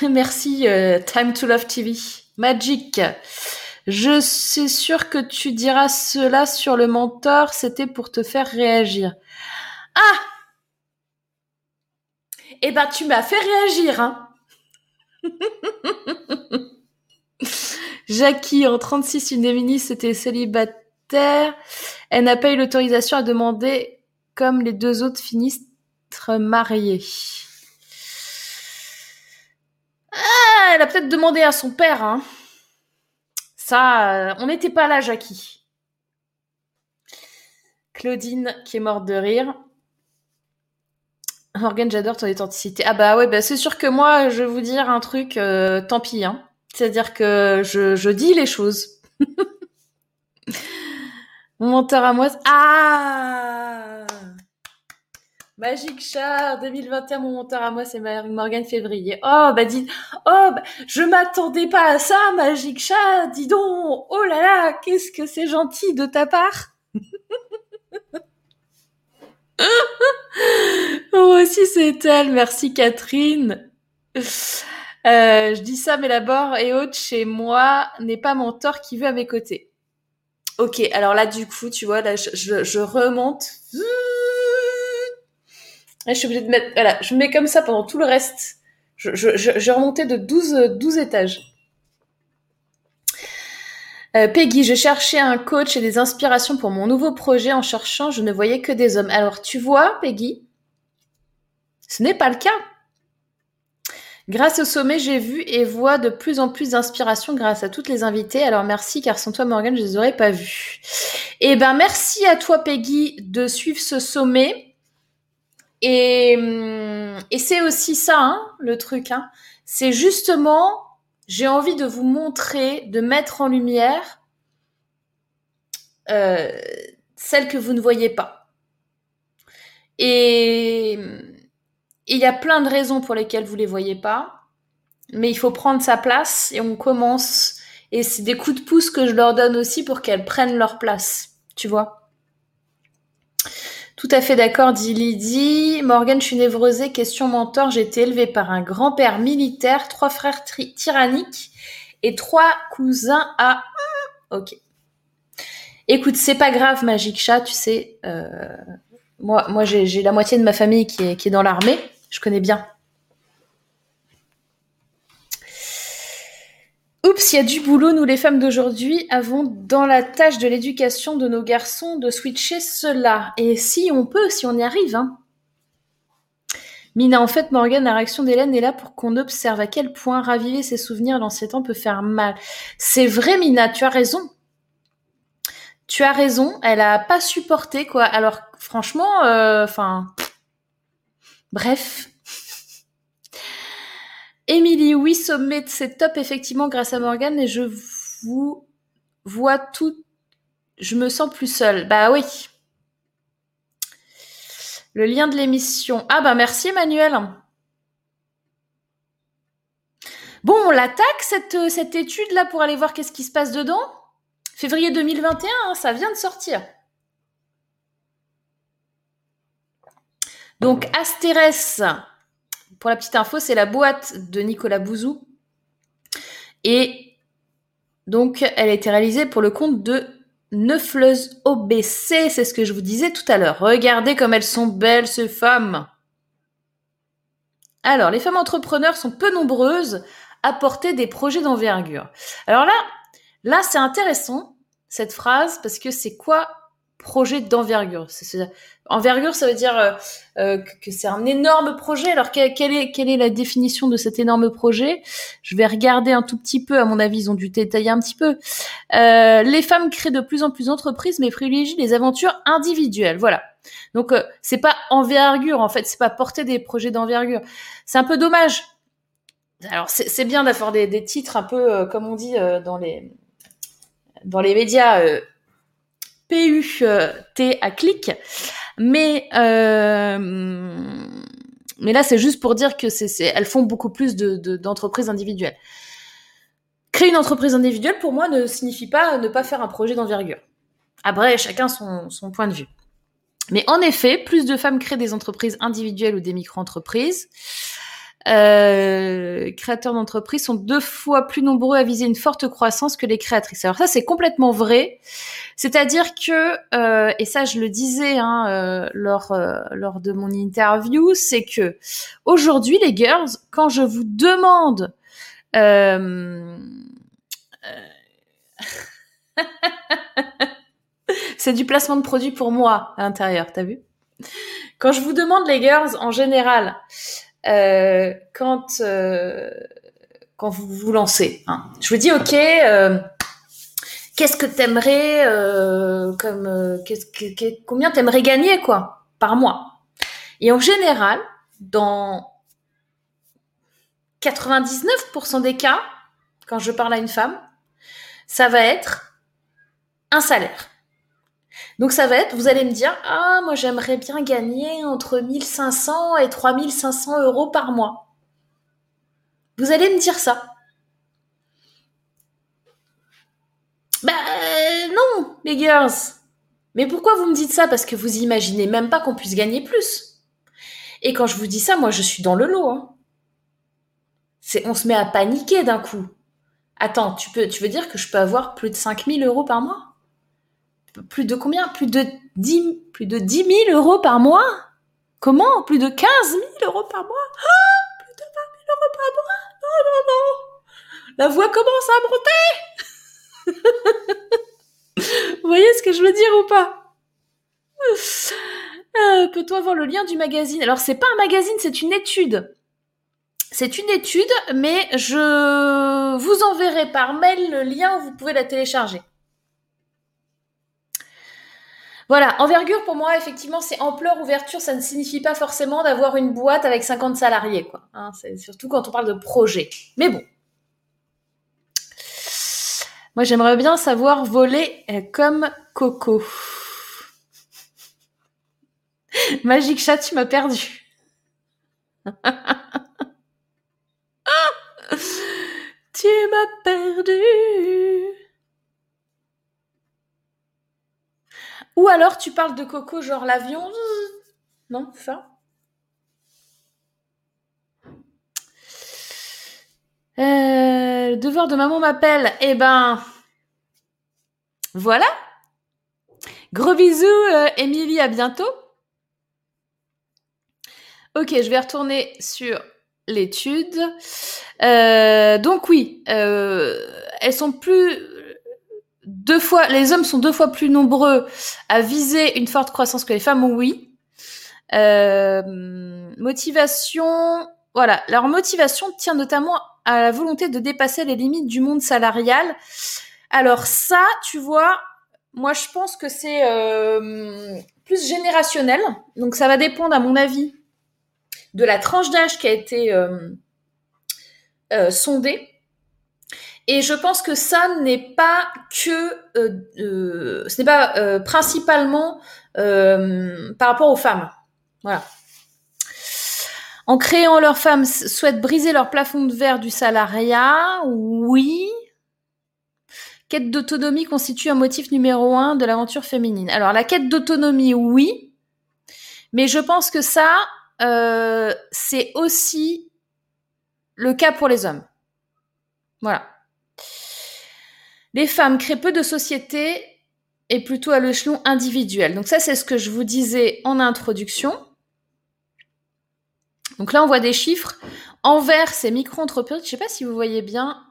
Merci, euh, Time to Love TV. Magic. Je suis sûre que tu diras cela sur le mentor, c'était pour te faire réagir. Ah Eh ben, tu m'as fait réagir, hein Jackie, en 36, une féministe était célibataire elle n'a pas eu l'autorisation à demander comme les deux autres finissent mariés. Ah, elle a peut-être demandé à son père. Hein. Ça, euh, on n'était pas là, Jackie. Claudine qui est morte de rire. Morgane, j'adore ton authenticité. Ah bah ouais, bah c'est sûr que moi, je vais vous dire un truc, euh, tant pis. Hein. C'est-à-dire que je dis les choses. Mon menteur à moi. Ah Magic Chat 2021, mon menteur à moi, c'est Morgane Février. Oh, bah dis, oh, bah, je m'attendais pas à ça, Magic Chat, dis donc, oh là là, qu'est-ce que c'est gentil de ta part. Moi aussi, c'est elle. Merci, Catherine. Euh, je dis ça, mais la barre est haute chez moi n'est pas mon tort qui veut à mes côtés. Ok, alors là, du coup, tu vois, là, je, remonte. je suis obligée de mettre... Voilà, je mets comme ça pendant tout le reste. Je remontais de 12, 12 étages. Euh, Peggy, je cherchais un coach et des inspirations pour mon nouveau projet. En cherchant, je ne voyais que des hommes. Alors, tu vois, Peggy, ce n'est pas le cas. Grâce au sommet, j'ai vu et vois de plus en plus d'inspiration grâce à toutes les invitées. Alors merci, car sans toi, Morgane, je les aurais pas vues. Eh ben, merci à toi, Peggy, de suivre ce sommet. Et, hum, et c'est aussi ça, hein, le truc. Hein. C'est justement, j'ai envie de vous montrer, de mettre en lumière euh, celle que vous ne voyez pas. Et il y a plein de raisons pour lesquelles vous les voyez pas, mais il faut prendre sa place et on commence. Et c'est des coups de pouce que je leur donne aussi pour qu'elles prennent leur place, tu vois. Tout à fait d'accord, dit Lydie. Morgan, je suis névrosée. Question mentor. J'ai été élevée par un grand-père militaire, trois frères tyranniques et trois cousins à... Ok. Écoute, c'est pas grave, Magic Chat, tu sais. Euh, moi, j'ai la moitié de ma famille qui est, qui est dans l'armée. Je connais bien. Oups, il y a du boulot. Nous, les femmes d'aujourd'hui, avons dans la tâche de l'éducation de nos garçons de switcher cela. Et si on peut, si on y arrive. Hein. Mina, en fait, Morgane, la réaction d'Hélène est là pour qu'on observe à quel point raviver ses souvenirs dans temps peut faire mal. C'est vrai, Mina, tu as raison. Tu as raison. Elle a pas supporté, quoi. Alors, franchement, euh, enfin. Bref. Émilie, oui, sommet, c'est top, effectivement, grâce à Morgane, et je vous vois tout. Je me sens plus seule. Bah oui. Le lien de l'émission. Ah bah merci Emmanuel. Bon, on l'attaque cette, cette étude-là pour aller voir qu'est-ce qui se passe dedans. Février 2021, hein, ça vient de sortir. Donc, Astérès, pour la petite info, c'est la boîte de Nicolas Bouzou. Et donc, elle a été réalisée pour le compte de Neufleuse OBC. C'est ce que je vous disais tout à l'heure. Regardez comme elles sont belles, ces femmes. Alors, les femmes entrepreneurs sont peu nombreuses à porter des projets d'envergure. Alors là, là, c'est intéressant, cette phrase, parce que c'est quoi projet d'envergure. Envergure, ça veut dire euh, euh, que c'est un énorme projet. Alors, quelle, est, la définition de cet énorme projet? Je vais regarder un tout petit peu. À mon avis, ils ont dû détailler un petit peu. Euh, les femmes créent de plus en plus d'entreprises, mais privilégient les aventures individuelles. Voilà. Donc, c'est pas envergure, en fait. C'est pas porter des projets d'envergure. C'est un peu dommage. Alors, c'est bien d'avoir des, des, titres un peu, comme on dit dans les dans les médias P-U-T à clic. Mais, euh, mais là, c'est juste pour dire que c'est, elles font beaucoup plus de, d'entreprises individuelles. Créer une entreprise individuelle, pour moi, ne signifie pas ne pas faire un projet d'envergure. Après, chacun son, son point de vue. Mais en effet, plus de femmes créent des entreprises individuelles ou des micro-entreprises. Euh, créateurs d'entreprises sont deux fois plus nombreux à viser une forte croissance que les créatrices. Alors ça, c'est complètement vrai. C'est-à-dire que, euh, et ça, je le disais hein, euh, lors euh, lors de mon interview, c'est que aujourd'hui, les girls, quand je vous demande euh, c'est du placement de produit pour moi à l'intérieur, t'as vu? Quand je vous demande les girls en général, quand euh, quand vous vous lancez. Hein. Je vous dis ok. Euh, qu'est-ce que t'aimerais comme qu'est-ce que, combien t'aimerais gagner quoi par mois? Et en général, dans 99% des cas, quand je parle à une femme, ça va être un salaire. Donc ça va être, vous allez me dire, ah, moi j'aimerais bien gagner entre 1500 et 3500 euros par mois. Vous allez me dire ça. Bah non, les girls. Mais pourquoi vous me dites ça? Parce que vous imaginez même pas qu'on puisse gagner plus. Et quand je vous dis ça, moi, je suis dans le lot. Hein. On se met à paniquer d'un coup. Attends, tu, peux, tu veux dire que je peux avoir plus de 5000 euros par mois? Plus de combien? Plus de 10, plus de 10 000 euros par mois? Comment? Plus de 15 000 euros par mois? Ah! Plus de 20 000 euros par mois? Non, non, non! La voix commence à monter! Vous voyez ce que je veux dire ou pas? Euh, Peut-on avoir le lien du magazine. Alors, c'est pas un magazine, c'est une étude. C'est une étude, mais je vous enverrai par mail le lien où vous pouvez la télécharger. Voilà, envergure pour moi, effectivement, c'est ampleur, ouverture, ça ne signifie pas forcément d'avoir une boîte avec 50 salariés, quoi. Hein, c'est surtout quand on parle de projet. Mais bon. Moi, j'aimerais bien savoir voler euh, comme Coco. Magic Chat, tu m'as perdu. tu m'as perdu. Ou alors tu parles de Coco, genre l'avion. Non, ça? Euh, Le devoir de maman m'appelle. Eh ben, voilà. Gros bisous, euh, Émilie, à bientôt. Ok, je vais retourner sur l'étude. Euh, donc oui, elles sont plus deux fois, les hommes sont deux fois plus nombreux à viser une forte croissance que les femmes, oui. Euh, motivation, voilà, leur motivation tient notamment à la volonté de dépasser les limites du monde salarial. Alors ça, tu vois, moi je pense que c'est euh, plus générationnel, donc ça va dépendre à mon avis de la tranche d'âge qui a été euh, euh sondée. Et je pense que ça n'est pas que, euh, euh, ce n'est pas euh, principalement par rapport aux femmes. Voilà. En créant leurs femmes souhaitent briser leur plafond de verre du salariat, oui. Quête d'autonomie constitue un motif numéro un de l'aventure féminine. Alors la quête d'autonomie, oui, mais je pense que ça, c'est aussi le cas pour les hommes. Voilà. Les femmes créent peu de sociétés et plutôt à l'échelon individuel. Donc ça, c'est ce que je vous disais en introduction. Donc là, on voit des chiffres. Envers ces micro-entreprises, je ne sais pas si vous voyez bien.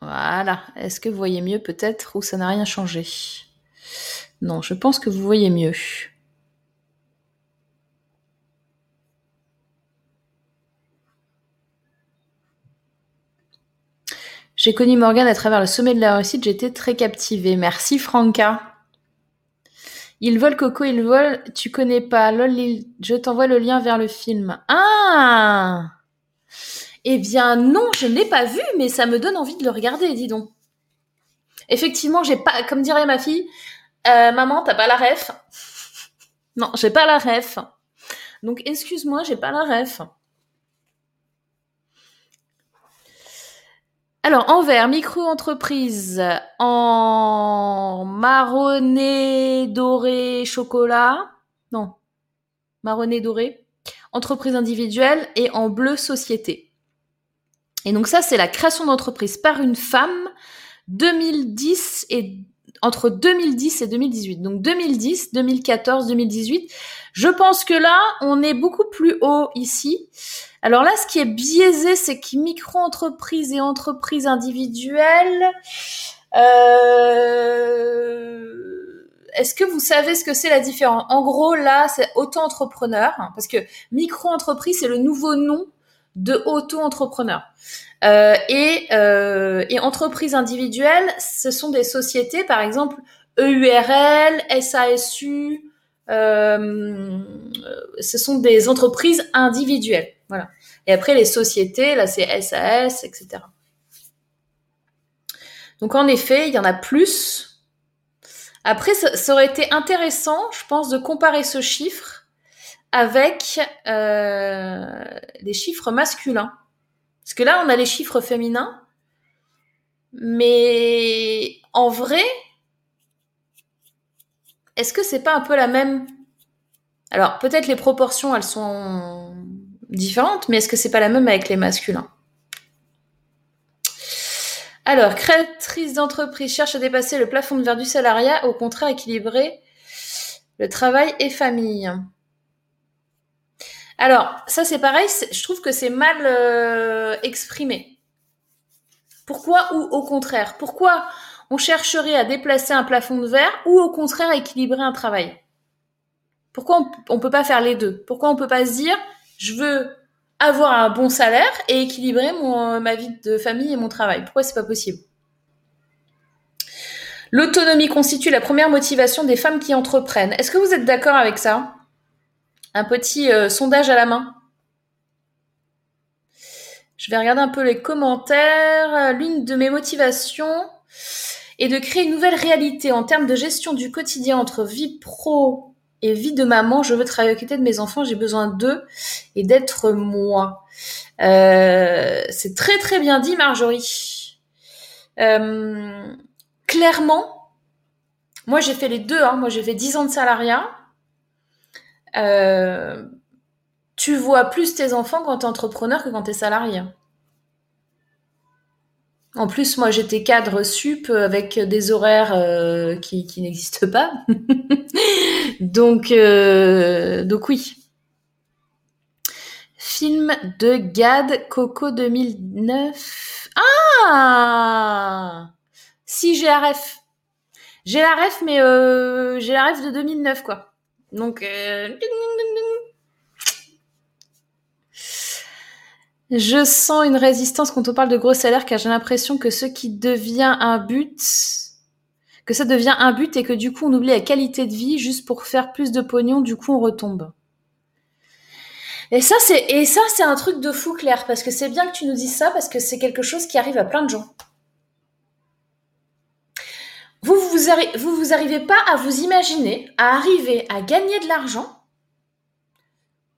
Voilà. Est-ce que vous voyez mieux peut-être ou ça n'a rien changé? Non, je pense que vous voyez mieux. J'ai connu Morgan à travers le sommet de la réussite, j'étais très captivée. Merci Franca. Ils volent Coco, ils volent, tu connais pas. Lol, je t'envoie le lien vers le film. Ah Eh bien non, je ne l'ai pas vu, mais ça me donne envie de le regarder, dis donc. Effectivement, j'ai pas, comme dirait ma fille, euh, maman, t'as pas la ref? non, j'ai pas la ref. Donc excuse-moi, j'ai pas la ref. Alors, envers micro-entreprise en marronné doré chocolat. Non, marronné doré. Entreprise individuelle et en bleu société. Et donc ça, c'est la création d'entreprise par une femme 2010 et entre 2010 et 2018. Donc 2010, 2014, 2018. Je pense que là, on est beaucoup plus haut ici. Alors là, ce qui est biaisé, c'est que micro-entreprises et entreprises individuelles, euh, est-ce que vous savez ce que c'est la différence? En gros, là, c'est auto-entrepreneur, hein, parce que micro-entreprise, c'est le nouveau nom de auto-entrepreneur. Euh, et, euh, et entreprise individuelle, ce sont des sociétés, par exemple, EURL, SASU, euh, ce sont des entreprises individuelles. Voilà. Et après, les sociétés, là, c'est SAS, etc. Donc, en effet, il y en a plus. Après, ça, aurait été intéressant, je pense, de comparer ce chiffre avec euh, les chiffres masculins. Parce que là, on a les chiffres féminins, Mais en vrai, est-ce que c'est pas un peu la même? Alors peut-être les proportions elles sont différentes, mais est-ce que c'est pas la même avec les masculins? Alors, créatrice d'entreprise cherche à dépasser le plafond de verre du salariat, au contraire équilibrer le travail et famille. Alors, ça c'est pareil, je trouve que c'est mal euh, exprimé. Pourquoi ou au contraire? Pourquoi on chercherait à déplacer un plafond de verre ou au contraire équilibrer un travail? Pourquoi on, ne peut pas faire les deux? Pourquoi on peut pas se dire je veux avoir un bon salaire et équilibrer mon, ma vie de famille et mon travail Pourquoi c'est pas possible? L'autonomie constitue la première motivation des femmes qui entreprennent. Est-ce que vous êtes d'accord avec ça? Un petit euh, sondage à la main. Je vais regarder un peu les commentaires. L'une de mes motivations est de créer une nouvelle réalité en termes de gestion du quotidien entre vie pro et vie de maman. Je veux travailler à côté de mes enfants, j'ai besoin d'eux et d'être moi. Euh, c'est très très bien dit, Marjorie. Euh, clairement, moi j'ai fait les deux. Hein. Moi j'ai fait 10 ans de salariat. Euh, tu vois plus tes enfants quand tu es entrepreneur que quand tu es salarié. En plus, moi, j'étais cadre sup avec des horaires euh, qui, n'existent pas. donc, euh, donc oui. Film de Gad, Coco 2009. Ah Si, j'ai la ref. J'ai la ref, mais euh, j'ai la ref de 2009, quoi. Donc... Je sens une résistance quand on parle de gros salaires car j'ai l'impression que ce qui devient un but, que ça devient un but et que du coup on oublie la qualité de vie juste pour faire plus de pognon, du coup on retombe. Et ça c'est un truc de fou Claire parce que c'est bien que tu nous dises ça parce que c'est quelque chose qui arrive à plein de gens. Vous vous, vous vous arrivez pas à vous imaginer à arriver à gagner de l'argent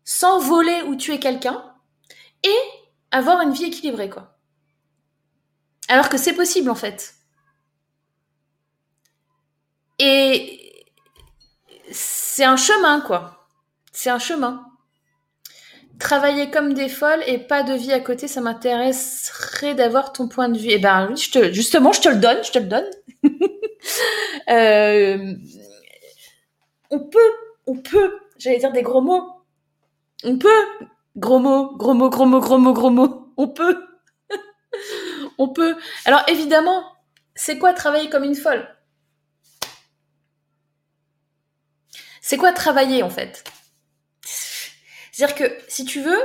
sans voler ou tuer quelqu'un et avoir une vie équilibrée, quoi. Alors que c'est possible, en fait. Et c'est un chemin, quoi. C'est un chemin. Travailler comme des folles et pas de vie à côté, ça m'intéresserait d'avoir ton point de vue. Eh ben oui, je te, justement, je te le donne, je te le donne. Euh, on peut, on peut, j'allais dire des gros mots. On peut Gros mots, gros mots, gros mots, gros mots, gros mots. On peut. On peut. Alors évidemment, c'est quoi travailler comme une folle? C'est quoi travailler en fait? C'est-à-dire que si tu veux,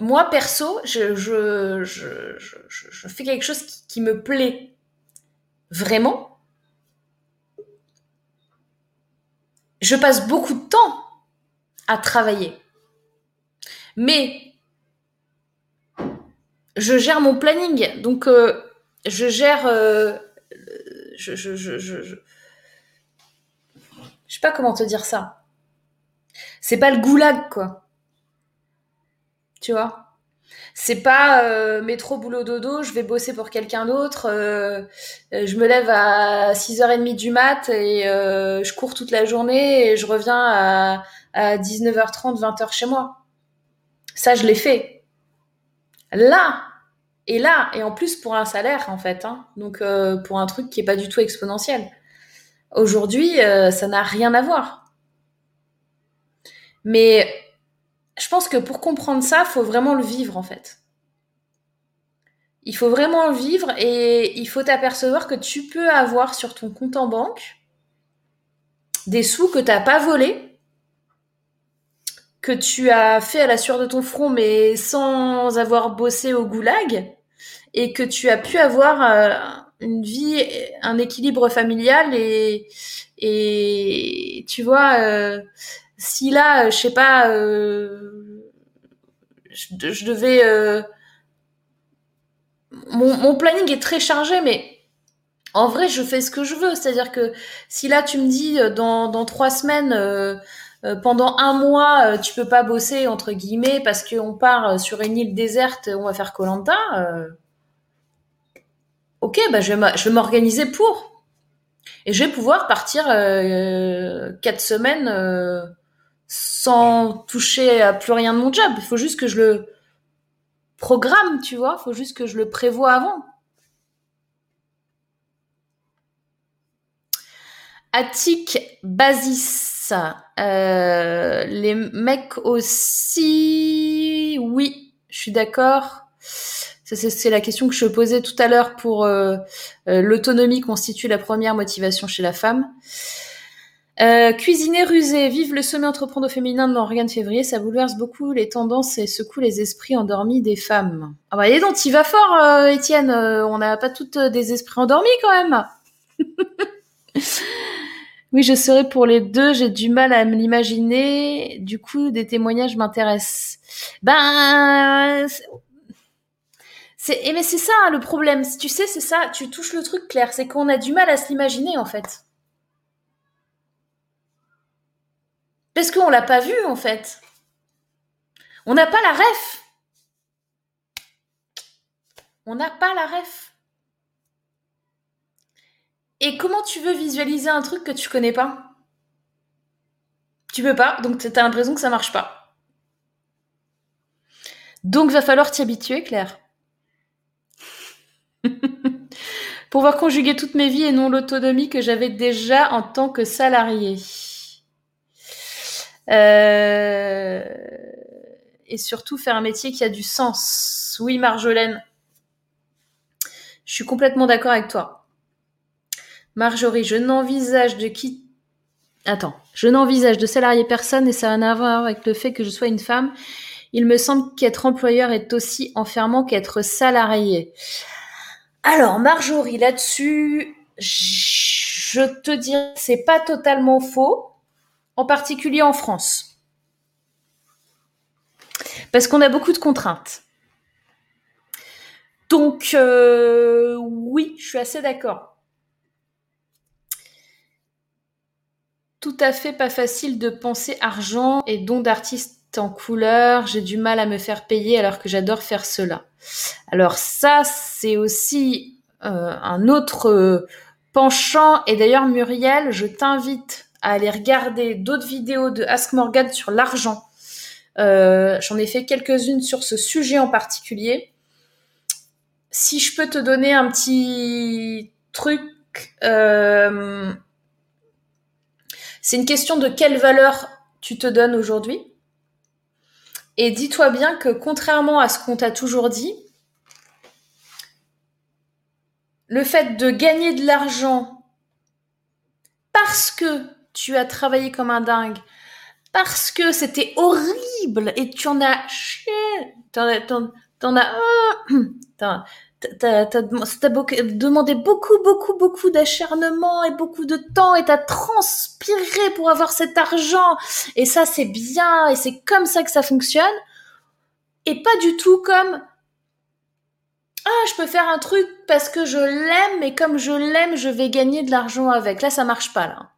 moi perso, je, fais quelque chose qui me plaît vraiment. Je passe beaucoup de temps à travailler. Mais je gère mon planning, donc euh, je gère, euh, je, je, je, sais pas comment te dire ça. C'est pas le goulag quoi. Tu vois? C'est pas euh, métro boulot dodo, je vais bosser pour quelqu'un d'autre, je me lève à 6h30 du mat et je cours toute la journée et je reviens à à 19h30, 20h chez moi. Ça, je l'ai fait. Là, et là, et en plus pour un salaire, en fait. Hein. donc, euh, pour un truc qui est pas du tout exponentiel. Aujourd'hui, euh, ça n'a rien à voir. Mais je pense que pour comprendre ça, faut vraiment le vivre, en fait. Il faut vraiment le vivre et il faut t'apercevoir que tu peux avoir sur ton compte en banque des sous que tu n'as pas volés que tu as fait à la sueur de ton front, mais sans avoir bossé au goulag, et que tu as pu avoir euh, une vie, un équilibre familial et et tu vois, euh, si là, je sais pas, euh, je, devais, mon, mon planning est très chargé, mais en vrai, je fais ce que je veux. C'est-à-dire que si là, tu me dis dans, dans trois semaines, euh, pendant un mois, euh, tu peux pas bosser entre guillemets parce qu'on part euh, sur une île déserte, on va faire Colanta. ok, bah je vais m'organiser pour. Et je vais pouvoir partir euh, quatre semaines euh, sans toucher à plus rien de mon job. Il faut juste que je le programme, tu vois. Il faut juste que je le prévoie avant. Attic Basis. Euh, les mecs aussi. Oui, je suis d'accord. C'est la question que je posais tout à l'heure pour euh, euh, l'autonomie constitue la première motivation chez la femme. Cuisiner rusé, vive le sommet entreprendre féminin de Morgane Février, ça bouleverse beaucoup les tendances et secoue les esprits endormis des femmes. Ah bah et donc, il va fort, Étienne. on n'a pas toutes des esprits endormis quand même. oui, je serai pour les deux. J'ai du mal à me l'imaginer. Du coup, des témoignages m'intéressent. Ben, c'est, eh, mais c'est ça hein, le problème. Tu sais, c'est ça. Tu touches le truc clair. C'est qu'on a du mal à se l'imaginer en fait. Parce qu'on l'a pas vu en fait. On n'a pas la ref. On n'a pas la ref. Et comment tu veux visualiser un truc que tu connais pas? Tu peux pas, donc t'as l'impression que ça marche pas. Donc va falloir t'y habituer, Claire. Pouvoir conjuguer toutes mes vies et non l'autonomie que j'avais déjà en tant que salarié. Euh, et surtout faire un métier qui a du sens. Oui, Marjolaine. Je suis complètement d'accord avec toi. Marjorie, je n'envisage de qui Attends, je n'envisage de salarier personne et ça n'a rien à voir avec le fait que je sois une femme. Il me semble qu'être employeur est aussi enfermant qu'être salarié. Alors, Marjorie, là-dessus, je te dirais, c'est pas totalement faux, en particulier en France. Parce qu'on a beaucoup de contraintes. Donc, euh, oui, je suis assez d'accord. Tout à fait pas facile de penser argent et don d'artiste en couleur, j'ai du mal à me faire payer alors que j'adore faire cela. Alors ça, c'est aussi euh, un autre euh, penchant. Et d'ailleurs, Muriel, je t'invite à aller regarder d'autres vidéos de Ask Morgan sur l'argent. Euh, J'en ai fait quelques-unes sur ce sujet en particulier. Si je peux te donner un petit truc, c'est une question de quelle valeur tu te donnes aujourd'hui. Et dis-toi bien que contrairement à ce qu'on t'a toujours dit, le fait de gagner de l'argent parce que tu as travaillé comme un dingue, parce que c'était horrible et tu en as chié, t'en as, t'en, as, t'as, demandé beaucoup, beaucoup, beaucoup d'acharnement et beaucoup de temps et t'as transpiré pour avoir cet argent et ça c'est bien et c'est comme ça que ça fonctionne et pas du tout comme ah, je peux faire un truc parce que je l'aime et comme je l'aime, je vais gagner de l'argent avec. Là, ça marche pas, là.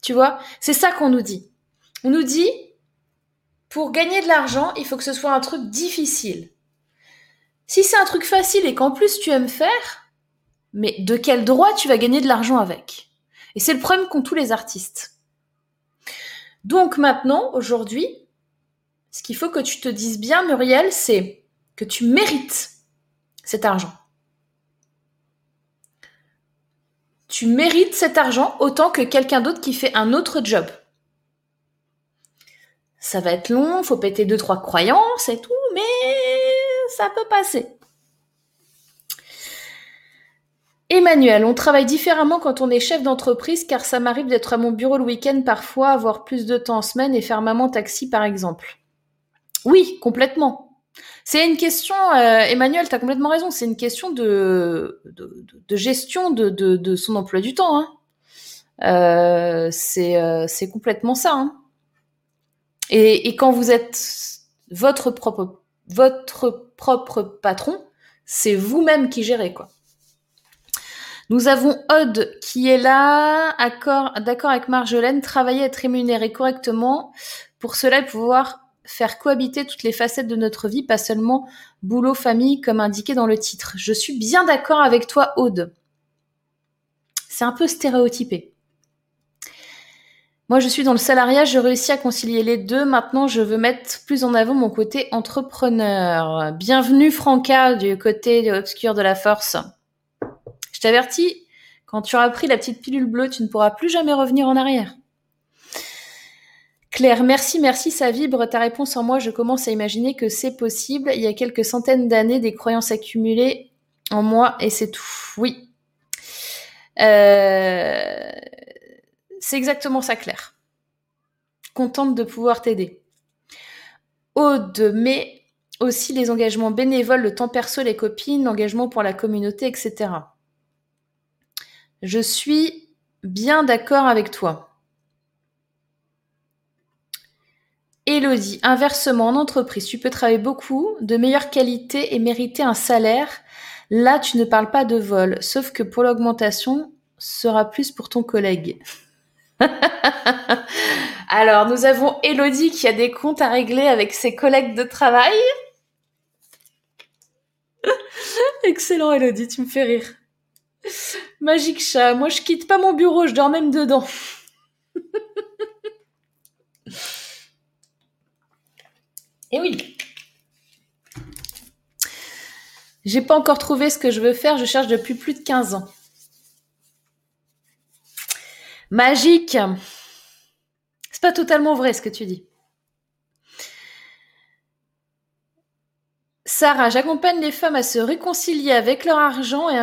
Tu vois? C'est ça qu'on nous dit. On nous dit, pour gagner de l'argent, il faut que ce soit un truc difficile. Si c'est un truc facile et qu'en plus tu aimes faire, mais de quel droit tu vas gagner de l'argent avec? Et c'est le problème qu'ont tous les artistes. Donc maintenant, aujourd'hui, ce qu'il faut que tu te dises bien, Muriel, c'est que tu mérites cet argent. Tu mérites cet argent autant que quelqu'un d'autre qui fait un autre job. Ça va être long, faut péter deux, trois croyances et tout, mais ça peut passer. Emmanuel, on travaille différemment quand on est chef d'entreprise car ça m'arrive d'être à mon bureau le week-end parfois, avoir plus de temps en semaine et faire maman taxi par exemple. Oui, complètement. C'est une question, euh, Emmanuel, tu as complètement raison, c'est une question de, de, gestion de, de, son emploi du temps. Hein. Euh, euh, c'est complètement ça. Hein. Et, et, quand vous êtes votre propre, votre propre patron, c'est vous-même qui gérez. quoi. Nous avons Odd qui est là, d'accord avec Marjolaine, travailler, être rémunéré correctement. Pour cela, pouvoir faire cohabiter toutes les facettes de notre vie, pas seulement boulot, famille, comme indiqué dans le titre. Je suis bien d'accord avec toi, Aude. C'est un peu stéréotypé. Moi, je suis dans le salariat, je réussis à concilier les deux. Maintenant, je veux mettre plus en avant mon côté entrepreneur. Bienvenue, Franca, du côté obscur de la force. Je t'avertis, quand tu auras pris la petite pilule bleue, tu ne pourras plus jamais revenir en arrière. Claire, merci, merci, ça vibre. Ta réponse en moi, je commence à imaginer que c'est possible. Il y a quelques centaines d'années, des croyances accumulées en moi et c'est tout. Oui. Euh, c'est exactement ça, Claire. Contente de pouvoir t'aider. Aude, mais aussi les engagements bénévoles, le temps perso, les copines, l'engagement pour la communauté, etc. Je suis bien d'accord avec toi. Elodie, inversement, en entreprise, tu peux travailler beaucoup, de meilleure qualité et mériter un salaire. Là, tu ne parles pas de vol, sauf que pour l'augmentation, sera plus pour ton collègue. Alors, nous avons Elodie qui a des comptes à régler avec ses collègues de travail. Excellent, Elodie, tu me fais rire. Magique chat, moi je quitte pas mon bureau, je dors même dedans. Et eh oui. J'ai pas encore trouvé ce que je veux faire, je cherche depuis plus de 15 ans. Magique. C'est pas totalement vrai ce que tu dis. Sarah, j'accompagne les femmes à se réconcilier avec leur argent et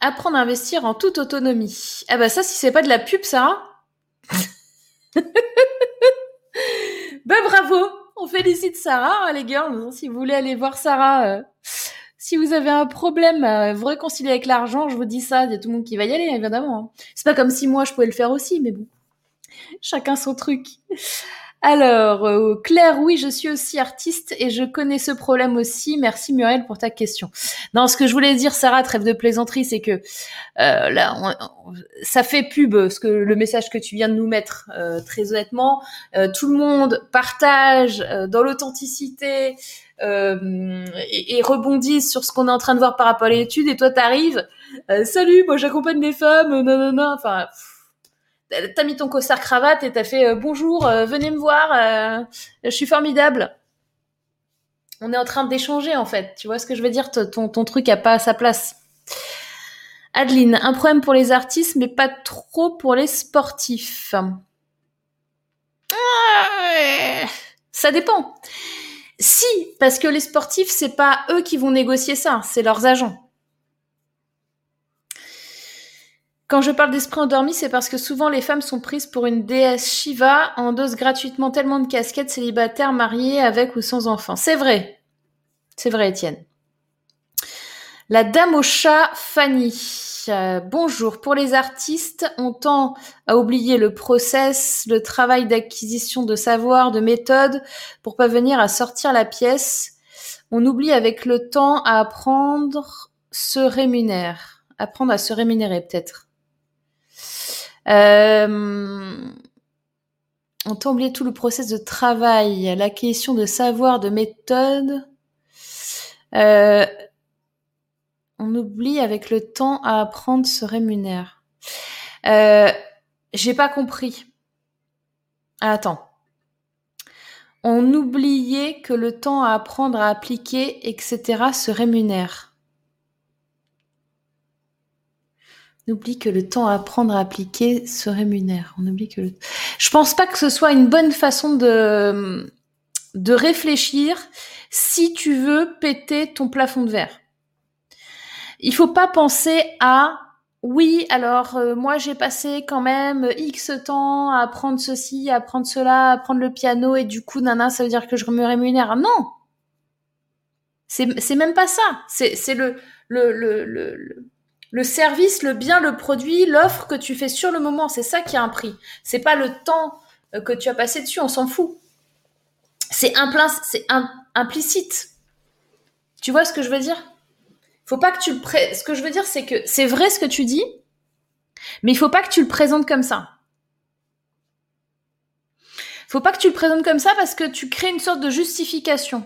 apprendre à investir en toute autonomie. Ah bah ça, si c'est pas de la pub, Sarah. bah bravo on félicite Sarah, hein, les girls. Si vous voulez aller voir Sarah, euh, si vous avez un problème vous réconcilier avec l'argent, je vous dis ça, il y a tout le monde qui va y aller, évidemment. Hein. C'est pas comme si moi je pouvais le faire aussi, mais bon, chacun son truc. Alors, euh, Claire, oui, je suis aussi artiste et je connais ce problème aussi. Merci Muriel pour ta question. Non, ce que je voulais dire, Sarah, trêve de plaisanterie, c'est que euh, là, ça fait pub, ce que le message que tu viens de nous mettre. Euh, très honnêtement, tout le monde partage dans l'authenticité et, et, rebondit sur ce qu'on est en train de voir par rapport à l'étude. Et toi, t'arrives, salut, moi j'accompagne des femmes, non, non, non. Enfin t'as mis ton costard cravate et t'as fait euh, bonjour, euh, venez me voir, euh, je suis formidable. On est en train d'échanger en fait. Tu vois ce que je veux dire? Ton, truc a pas sa place. Adeline, un problème pour les artistes, mais pas trop pour les sportifs. Ça dépend. Si, parce que les sportifs, c'est pas eux qui vont négocier ça, c'est leurs agents. Quand je parle d'esprit endormi, c'est parce que souvent les femmes sont prises pour une déesse Shiva, endossent gratuitement tellement de casquettes célibataires, mariées, avec ou sans enfants. C'est vrai. C'est vrai, Étienne. La dame au chat, Fanny. Euh, bonjour. Pour les artistes, on tend à oublier le process, le travail d'acquisition de savoir, de méthode, pour pas venir à sortir la pièce. On oublie avec le temps à apprendre, se rémunère. Apprendre à se rémunérer, peut-être. Euh, on t'a tout le process de travail, la question de savoir, de méthode. Euh, on oublie avec le temps à apprendre se rémunère. Euh, J'ai pas compris. Ah, attends. On oubliait que le temps à apprendre à appliquer, etc., se rémunère. On oublie que le temps à apprendre à appliquer se rémunère. On oublie que le... Je pense pas que ce soit une bonne façon de, de réfléchir si tu veux péter ton plafond de verre. Il faut pas penser à oui, alors euh, moi j'ai passé quand même X temps à apprendre ceci, à apprendre cela, à apprendre le piano et du coup nana ça veut dire que je me rémunère. Non. C'est même pas ça. C'est c'est le le, le, le le service, le bien, le produit, l'offre que tu fais sur le moment, c'est ça qui a un prix. C'est pas le temps euh, que tu as passé dessus, on s'en fout. C'est implicite. Tu vois ce que je veux dire? Faut pas que tu le Ce que je veux dire, c'est que c'est vrai ce que tu dis, mais il faut pas que tu le présentes comme ça. Faut pas que tu le présentes comme ça parce que tu crées une sorte de justification.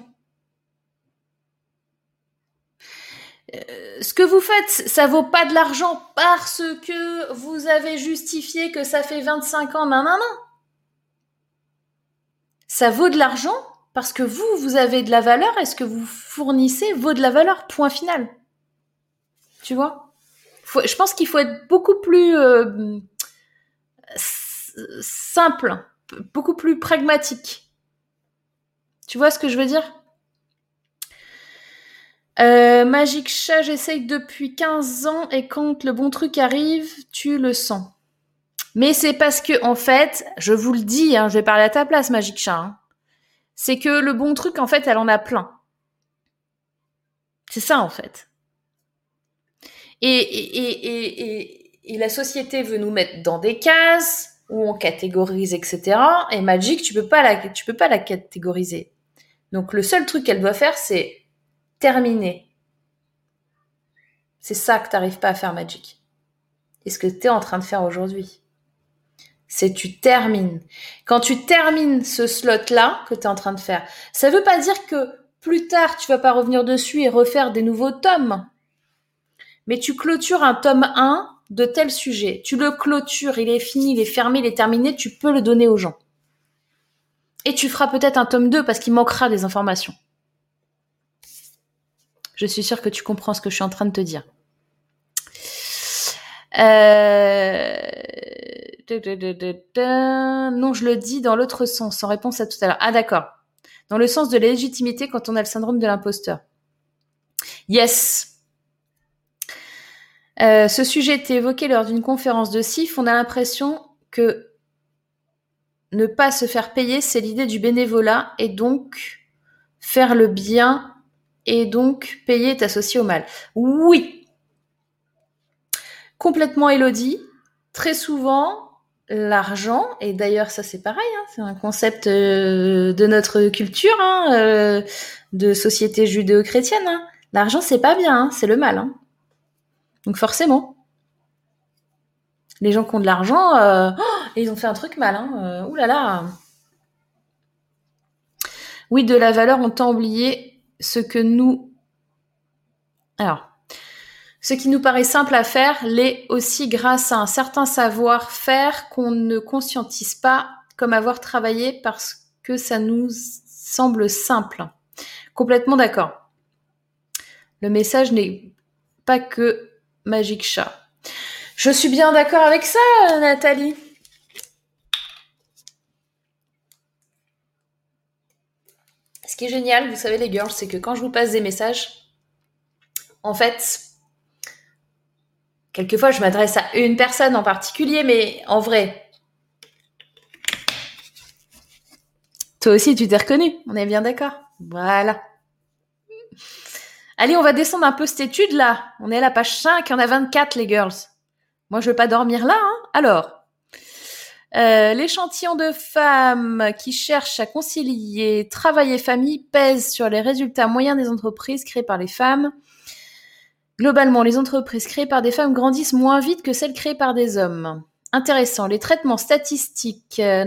Euh, ce que vous faites, ça vaut pas de l'argent parce que vous avez justifié que ça fait 25 ans, non, non, non. Ça vaut de l'argent parce que vous, vous avez de la valeur et ce que vous fournissez vaut de la valeur, point final. Tu vois? Je pense qu'il faut être beaucoup plus euh, simple, beaucoup plus pragmatique. Tu vois ce que je veux dire? Euh, Magic Chat, j'essaye depuis 15 ans et quand le bon truc arrive, tu le sens. Mais c'est parce que, en fait, je vous le dis, hein, je vais parler à ta place, Magic Chat. Hein, c'est que le bon truc, en fait, elle en a plein. C'est ça, en fait. Et, et, et, et, la société veut nous mettre dans des cases où on catégorise, etc. Et Magic, tu peux tu peux pas la catégoriser. Donc le seul truc qu'elle doit faire, c'est terminer. C'est ça que tu n'arrives pas à faire Magic. Et ce que tu es en train de faire aujourd'hui. C'est tu termines. Quand tu termines ce slot-là que tu es en train de faire, ça veut pas dire que plus tard tu vas pas revenir dessus et refaire des nouveaux tomes. Mais tu clôtures un tome 1 de tel sujet. Tu le clôtures, il est fini, il est fermé, il est terminé, tu peux le donner aux gens. Et tu feras peut-être un tome 2 parce qu'il manquera des informations. Je suis sûre que tu comprends ce que je suis en train de te dire. Euh, non, je le dis dans l'autre sens, en réponse à tout à l'heure. Ah d'accord. Dans le sens de la légitimité quand on a le syndrome de l'imposteur. Yes. Euh, ce sujet était évoqué lors d'une conférence de CIF. On a l'impression que ne pas se faire payer, c'est l'idée du bénévolat et donc faire le bien et donc payer est associé au mal. Oui. Complètement Elodie. Très souvent, l'argent, et d'ailleurs ça c'est pareil, hein, c'est un concept euh, de notre culture, hein, euh, de société judéo-chrétienne. Hein. L'argent c'est pas bien, c'est le mal. Donc forcément. Les gens qui ont de l'argent, euh, oh, ils ont fait un truc mal. Hein. ouh là là. Oui, de la valeur, on t'a oublié ce que nous... Alors, ce qui nous paraît simple à faire l'est aussi grâce à un certain savoir-faire qu'on ne conscientise pas comme avoir travaillé parce que ça nous semble simple. Complètement d'accord. Le message n'est pas que Magic Chat. Je suis bien d'accord avec ça, Nathalie. Qui est génial, vous savez les girls, c'est que quand je vous passe des messages, en fait, quelquefois je m'adresse à une personne en particulier, mais en vrai, toi aussi tu t'es reconnu, on est bien d'accord. Voilà. Allez, on va descendre un peu cette étude là. On est à la page 5, il y en a 24 les girls. Moi, je veux pas dormir là. Hein Alors, euh, l'échantillon de femmes qui cherchent à concilier travail et famille pèse sur les résultats moyens des entreprises créées par les femmes. Globalement, les entreprises créées par des femmes grandissent moins vite que celles créées par des hommes. Intéressant. Les traitements statistiques, euh,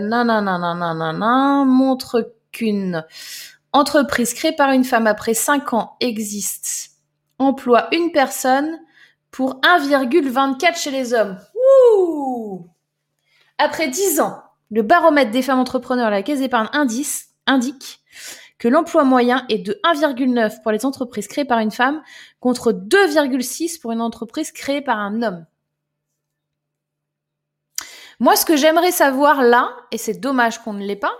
montrent qu'une Entreprise créée par une femme après 5 ans existe. Emploie une personne pour 1,24 chez les hommes. Ouh après 10 ans, le baromètre des femmes entrepreneurs à la Caisse d'épargne indique que l'emploi moyen est de 1,9 pour les entreprises créées par une femme contre 2,6 pour une entreprise créée par un homme. Moi, ce que j'aimerais savoir là, et c'est dommage qu'on ne l'ait pas,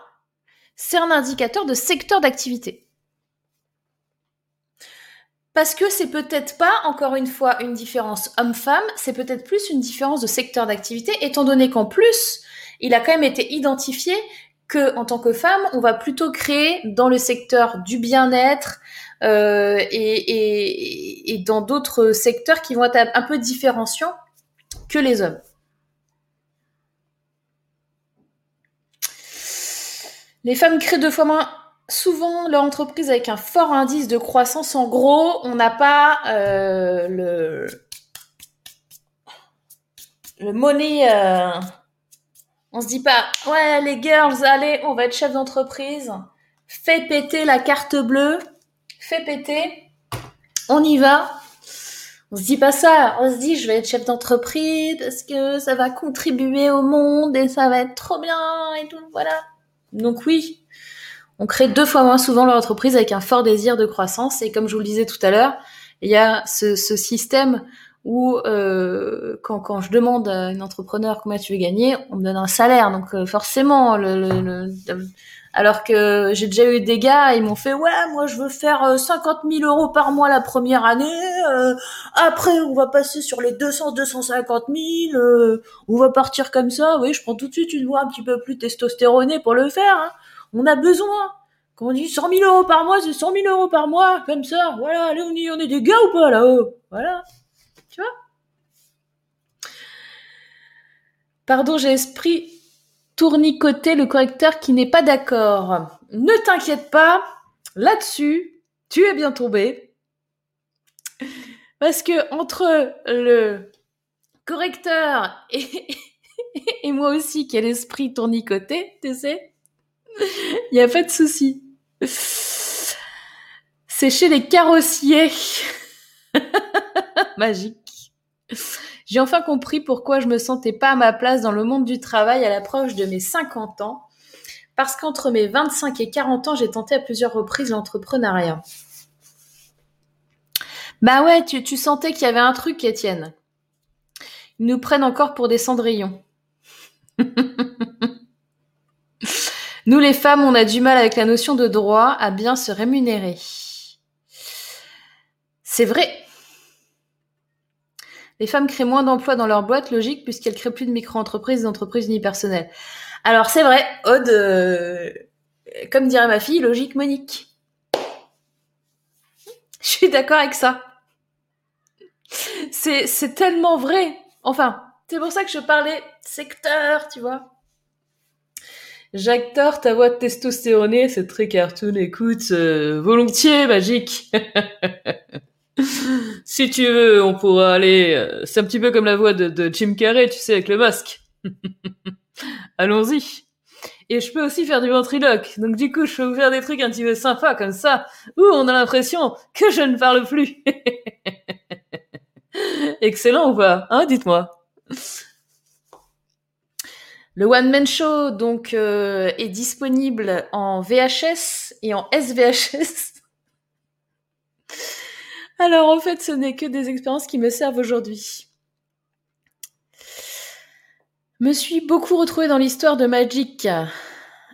c'est un indicateur de secteur d'activité. Parce que c'est peut-être pas, encore une fois, une différence homme-femme, c'est peut-être plus une différence de secteur d'activité, étant donné qu'en plus, il a quand même été identifié que, en tant que femme, on va plutôt créer dans le secteur du bien-être euh, et, et dans d'autres secteurs qui vont être un peu différenciants que les hommes. Les femmes créent deux fois moins souvent leur entreprise avec un fort indice de croissance. En gros, on n'a pas euh, le le money euh, On se dit pas, ouais, les girls, allez, on va être chef d'entreprise. Fais péter la carte bleue. Fais péter. On y va. On se dit pas ça. On se dit, je vais être chef d'entreprise parce que ça va contribuer au monde et ça va être trop bien et tout. Voilà. Donc oui, on crée deux fois moins souvent leur entreprise avec un fort désir de croissance. Et comme je vous le disais tout à l'heure, il y a ce, ce système où euh, quand, quand je demande à une entrepreneur combien tu veux gagner, on me donne un salaire. Donc euh, forcément, le, le, le, alors que j'ai déjà eu des gars, ils m'ont fait ouais, moi je veux faire 50 euh, 000 euros par mois la première année. Euh, après, on va passer sur les 200, 250 000. Euh, on va partir comme ça. Oui, je prends tout de suite une voix un petit peu plus testostéronée pour le faire. Hein on a besoin. Quand on dit 100 000 euros par mois, c'est 100 000 euros par mois, comme ça. Voilà, allez, on, y, on est des gars ou pas là-haut? Voilà. Tu vois? Pardon, j'ai esprit tournicoter le correcteur qui n'est pas d'accord. Ne t'inquiète pas, là-dessus, tu es bien tombé. Parce que entre le correcteur et, et moi aussi qui ai l'esprit tournicoté, tu sais, il n'y a pas de souci. C'est chez les carrossiers. Magique. J'ai enfin compris pourquoi je me sentais pas à ma place dans le monde du travail à l'approche de mes 50 ans. Parce qu'entre mes 25 et 40 ans, j'ai tenté à plusieurs reprises l'entrepreneuriat. Bah ouais, tu, tu sentais qu'il y avait un truc, Étienne. Ils nous prennent encore pour des cendrillons. Nous, les femmes, on a du mal avec la notion de droit à bien se rémunérer. C'est vrai. Les femmes créent moins d'emplois dans leur boîte, logique, puisqu'elles créent plus de micro-entreprises d'entreprises unipersonnelles. Alors, c'est vrai, Aude, euh, comme dirait ma fille, logique Monique. Je suis d'accord avec ça. C'est tellement vrai. Enfin, c'est pour ça que je parlais secteur, tu vois. Jacques Thor, ta voix de testostéronée, c'est très cartoon. Écoute, euh, volontiers, magique. si tu veux, on pourra aller. Euh, c'est un petit peu comme la voix de, Jim Carrey, tu sais, avec le masque. Allons-y. Et je peux aussi faire du ventriloque. Donc du coup, je peux vous faire des trucs un petit peu sympas comme ça, où on a l'impression que je ne parle plus. Excellent ou pas Hein, dites-moi. Le One Man Show donc euh, est disponible en VHS et en SVHS. Alors en fait, ce n'est que des expériences qui me servent aujourd'hui. Me suis beaucoup retrouvée dans l'histoire de Magic.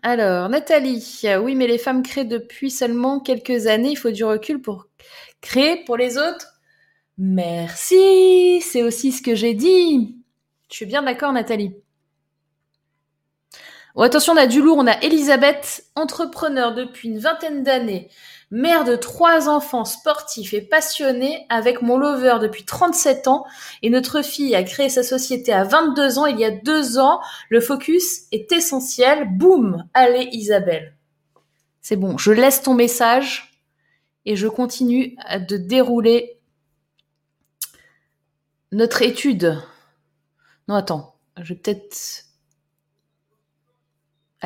Alors, Nathalie, oui, mais les femmes créent depuis seulement quelques années, il faut du recul pour créer pour les autres. Merci, c'est aussi ce que j'ai dit. Je suis bien d'accord, Nathalie. Oh, attention, on a du lourd. On a Elisabeth, entrepreneur depuis une vingtaine d'années, mère de trois enfants sportifs et passionnée avec mon lover depuis 37 ans. Et notre fille a créé sa société à 22 ans. Il y a deux ans, le focus est essentiel. Boum Allez, Isabelle. C'est bon, je laisse ton message et je continue de dérouler notre étude. Non, attends, je vais peut-être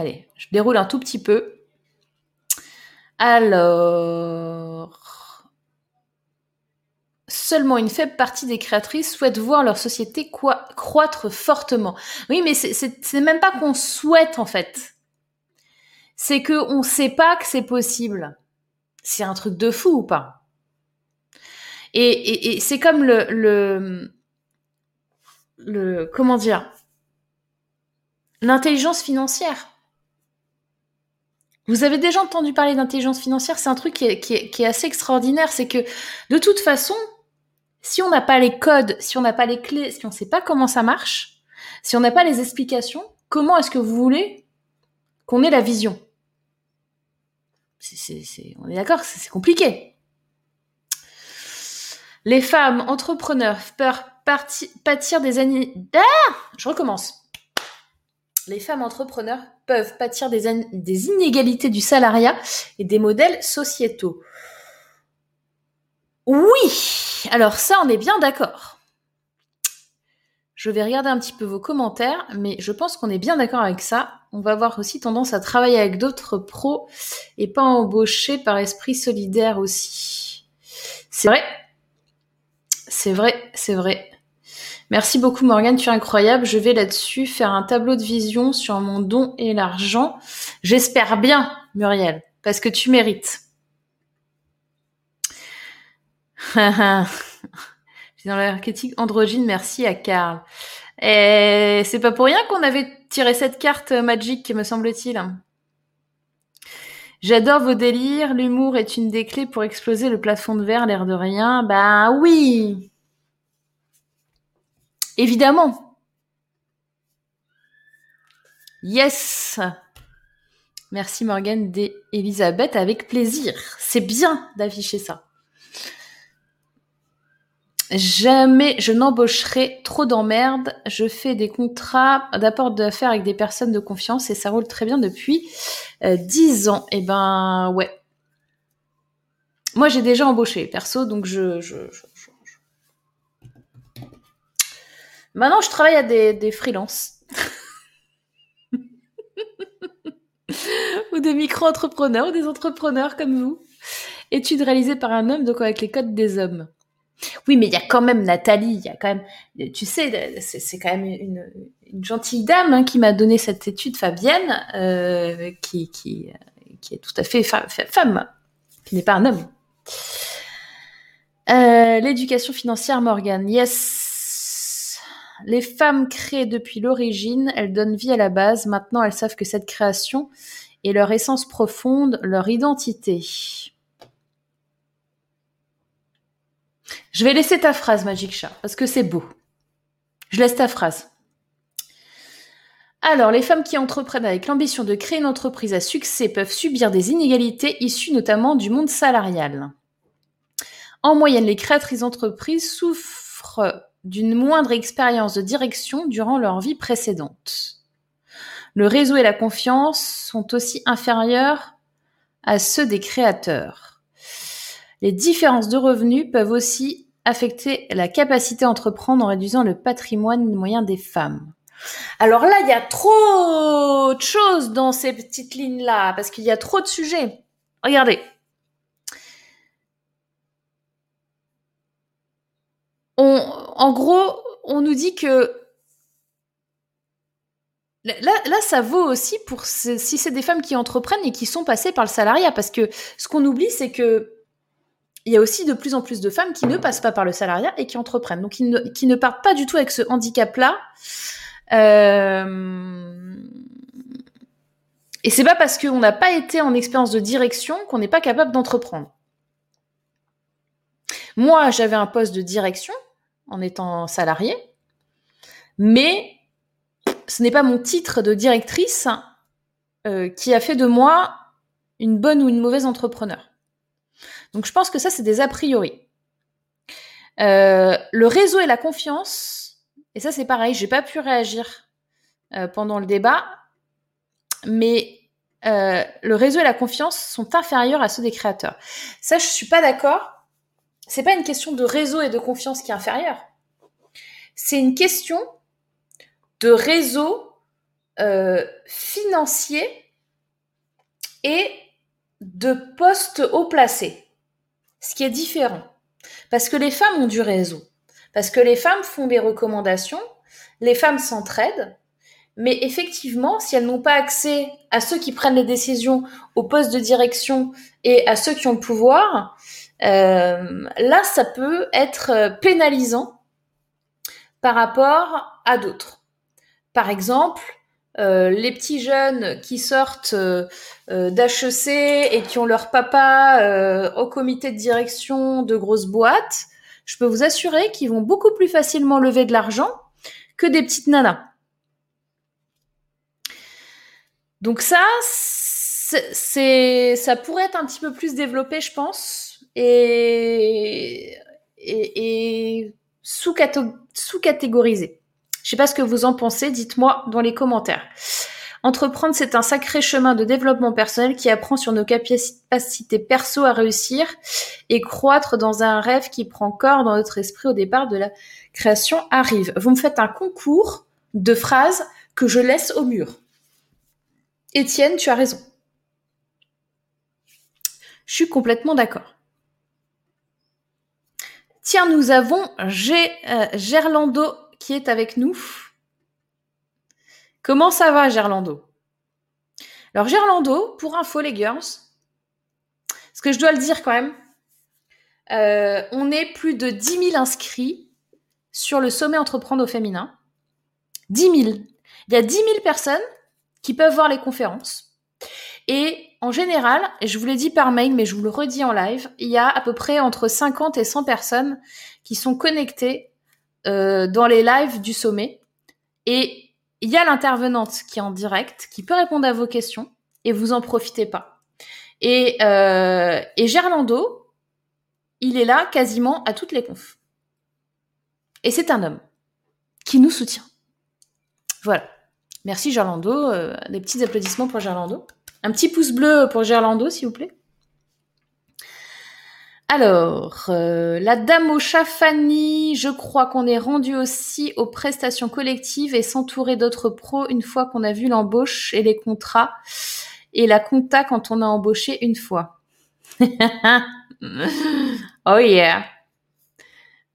Allez, je déroule un tout petit peu. Alors, seulement une faible partie des créatrices souhaitent voir leur société croître fortement. Oui, mais c'est même pas qu'on souhaite en fait. C'est qu'on ne sait pas que c'est possible. C'est un truc de fou ou pas? Et, c'est comme le, le comment dire? L'intelligence financière. Vous avez déjà entendu parler d'intelligence financière, c'est un truc qui est, assez extraordinaire, c'est que de toute façon, si on n'a pas les codes, si on n'a pas les clés, si on ne sait pas comment ça marche, si on n'a pas les explications, comment est-ce que vous voulez qu'on ait la vision? On est d'accord, c'est compliqué. Les femmes entrepreneurs peuvent pâtir des années... Ah! Je recommence les femmes entrepreneurs peuvent pâtir des, inégalités du salariat et des modèles sociétaux. Oui, alors ça, on est bien d'accord. Je vais regarder un petit peu vos commentaires, mais je pense qu'on est bien d'accord avec ça. On va avoir aussi tendance à travailler avec d'autres pros et pas embaucher par esprit solidaire aussi. C'est vrai. C'est vrai, c'est vrai. Merci beaucoup Morgane, tu es incroyable. Je vais là-dessus faire un tableau de vision sur mon don et l'argent. J'espère bien, Muriel, parce que tu mérites. dans l'archétype androgyne, merci à Karl. Et c'est pas pour rien qu'on avait tiré cette carte magique, me semble-t-il. J'adore vos délires, l'humour est une des clés pour exploser le plafond de verre, l'air de rien. Bah oui Évidemment Yes Merci Morgane et Elisabeth, avec plaisir. C'est bien d'afficher ça. Jamais je n'embaucherai trop d'emmerdes. Je fais des contrats d'apport d'affaires avec des personnes de confiance et ça roule très bien depuis euh, dix 10 ans. Et eh ben ouais. Moi j'ai déjà embauché perso, donc je, Maintenant je travaille à des, des freelances. ou des micro-entrepreneurs ou des entrepreneurs comme vous. Études réalisées par un homme, donc avec les codes des hommes. Oui, mais il y a quand même Nathalie, il y a quand même, tu sais, c'est quand même une, gentille dame hein, qui m'a donné cette étude, Fabienne, euh, qui, qui, qui est tout à fait femme, qui n'est pas un homme. Euh, l'éducation financière, Morgane. Yes. Les femmes créent depuis l'origine, elles donnent vie à la base. Maintenant, elles savent que cette création est leur essence profonde, leur identité. Je vais laisser ta phrase, Magic Chat, parce que c'est beau. Je laisse ta phrase. Alors, les femmes qui entreprennent avec l'ambition de créer une entreprise à succès peuvent subir des inégalités issues notamment du monde salarial. En moyenne, les créatrices d'entreprises souffrent d'une moindre expérience de direction durant leur vie précédente. Le réseau et la confiance sont aussi inférieurs à ceux des créateurs. Les différences de revenus peuvent aussi affecter la capacité à entreprendre en réduisant le patrimoine moyen des femmes. Alors là, il y a trop de choses dans ces petites lignes-là, parce qu'il y a trop de sujets. Regardez. En gros, on nous dit que Là, ça vaut aussi pour si c'est des femmes qui entreprennent et qui sont passées par le salariat, parce que ce qu'on oublie, c'est que il y a aussi de plus en plus de femmes qui ne passent pas par le salariat et qui entreprennent, donc qui ne, qui ne partent pas du tout avec ce handicap-là. Euh... Et c'est pas parce qu'on n'a pas été en expérience de direction qu'on n'est pas capable d'entreprendre. Moi, j'avais un poste de direction en étant salarié, mais ce n'est pas mon titre de directrice euh, qui a fait de moi une bonne ou une mauvaise entrepreneur. Donc je pense que ça, c'est des a priori. Euh, le réseau et la confiance, et ça c'est pareil, j'ai pas pu réagir euh, pendant le débat, mais le réseau et la confiance sont inférieurs à ceux des créateurs. Ça, je suis pas d'accord. C'est pas une question de réseau et de confiance qui est inférieure. C'est une question de réseau financier et de postes haut placés ce qui est différent. Parce que les femmes ont du réseau, parce que les femmes font des recommandations, les femmes s'entraident, mais effectivement, si elles n'ont pas accès à ceux qui prennent les décisions, aux postes de direction et à ceux qui ont le pouvoir, euh, là, ça peut être pénalisant par rapport à d'autres. Par exemple, euh, les petits jeunes qui sortent euh, euh, d'HEC et qui ont leur papa au comité de direction de grosses boîtes, je peux vous assurer qu'ils vont beaucoup plus facilement lever de l'argent que des petites nanas. Donc ça, ça pourrait être un petit peu plus développé, je pense, et, et, et sous-catégorisé. Je sais pas ce que vous en pensez, dites-moi dans les commentaires. Entreprendre, c'est un sacré chemin de développement personnel qui apprend sur nos capacités perso à réussir et croître dans un rêve qui prend corps dans notre esprit au départ de la création arrive. Vous me faites un concours de phrases que je laisse au mur. Étienne, tu as raison. Je suis complètement d'accord. Tiens, nous avons euh, Gerlando qui est avec nous. Comment ça va, Gerlando? Alors, Gerlando, pour info, les girls, ce que je dois le dire quand même, euh, on est plus de 10 000 inscrits sur le sommet entreprendre au féminin. 10 000. Il y a 10 000 personnes qui peuvent voir les conférences. Et en général, et je vous l'ai dit par mail, mais je vous le redis en live, il y a à peu près entre 50 et 100 personnes qui sont connectées euh, dans les lives du sommet. Et il y a l'intervenante qui est en direct, qui peut répondre à vos questions, et vous en profitez pas. Et, euh, Gerlando, il est là quasiment à toutes les confs. Et c'est un homme qui nous soutient. Voilà. Merci Gerlando. Euh, des petits applaudissements pour Gerlando. Un petit pouce bleu pour Gerlando, s'il vous plaît. Alors, euh, la dame au chat Fanny, je crois qu'on est rendu aussi aux prestations collectives et s'entourer d'autres pros une fois qu'on a vu l'embauche et les contrats et la compta quand on a embauché une fois. oh yeah.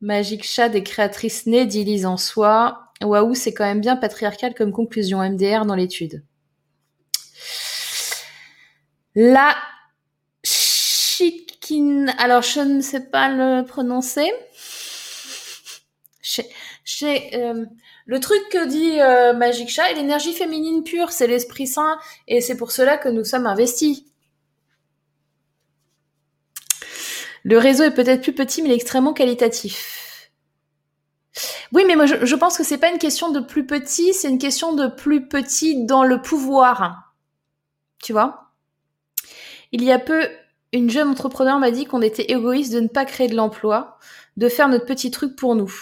Magique chat des créatrices nées d'Élise en soi. Waouh, c'est quand même bien patriarcal comme conclusion MDR dans l'étude. La alors je ne sais pas le prononcer. Euh, le truc que dit euh, Magic Chat, l'énergie féminine pure, c'est l'Esprit Saint, et c'est pour cela que nous sommes investis. Le réseau est peut-être plus petit, mais est extrêmement qualitatif. Oui, mais moi je, je pense que c'est pas une question de plus petit, c'est une question de plus petit dans le pouvoir. Tu vois? Il y a peu, une jeune entrepreneur m'a dit qu'on était égoïste de ne pas créer de l'emploi, de faire notre petit truc pour nous.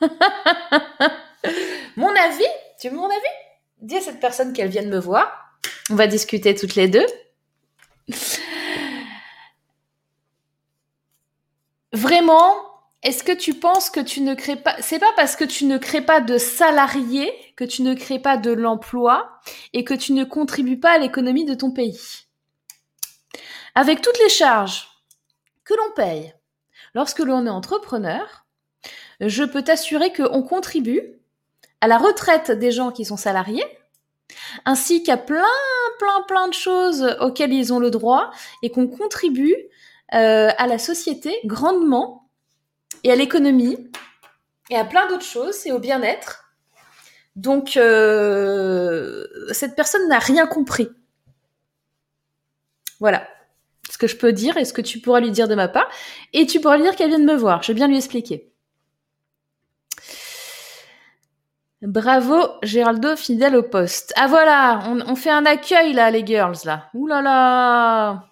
mon avis Tu veux mon avis? Dis à cette personne qu'elle vienne me voir. On va discuter toutes les deux. Vraiment, est-ce que tu penses que tu ne crées pas C'est pas parce que tu ne crées pas de salariés que tu ne crées pas de l'emploi et que tu ne contribues pas à l'économie de ton pays? Avec toutes les charges que l'on paye lorsque l'on est entrepreneur, je peux t'assurer qu'on contribue à la retraite des gens qui sont salariés, ainsi qu'à plein, plein, plein de choses auxquelles ils ont le droit et qu'on contribue euh, à la société grandement et à l'économie et à plein d'autres choses et au bien-être. Donc, euh, cette personne n'a rien compris. Voilà ce que je peux dire et ce que tu pourras lui dire de ma part. Et tu pourras lui dire qu'elle vient de me voir. Je vais bien lui expliquer. Bravo, Géraldo, fidèle au poste. Ah voilà, on, fait un accueil là, les girls, là. Ouh là là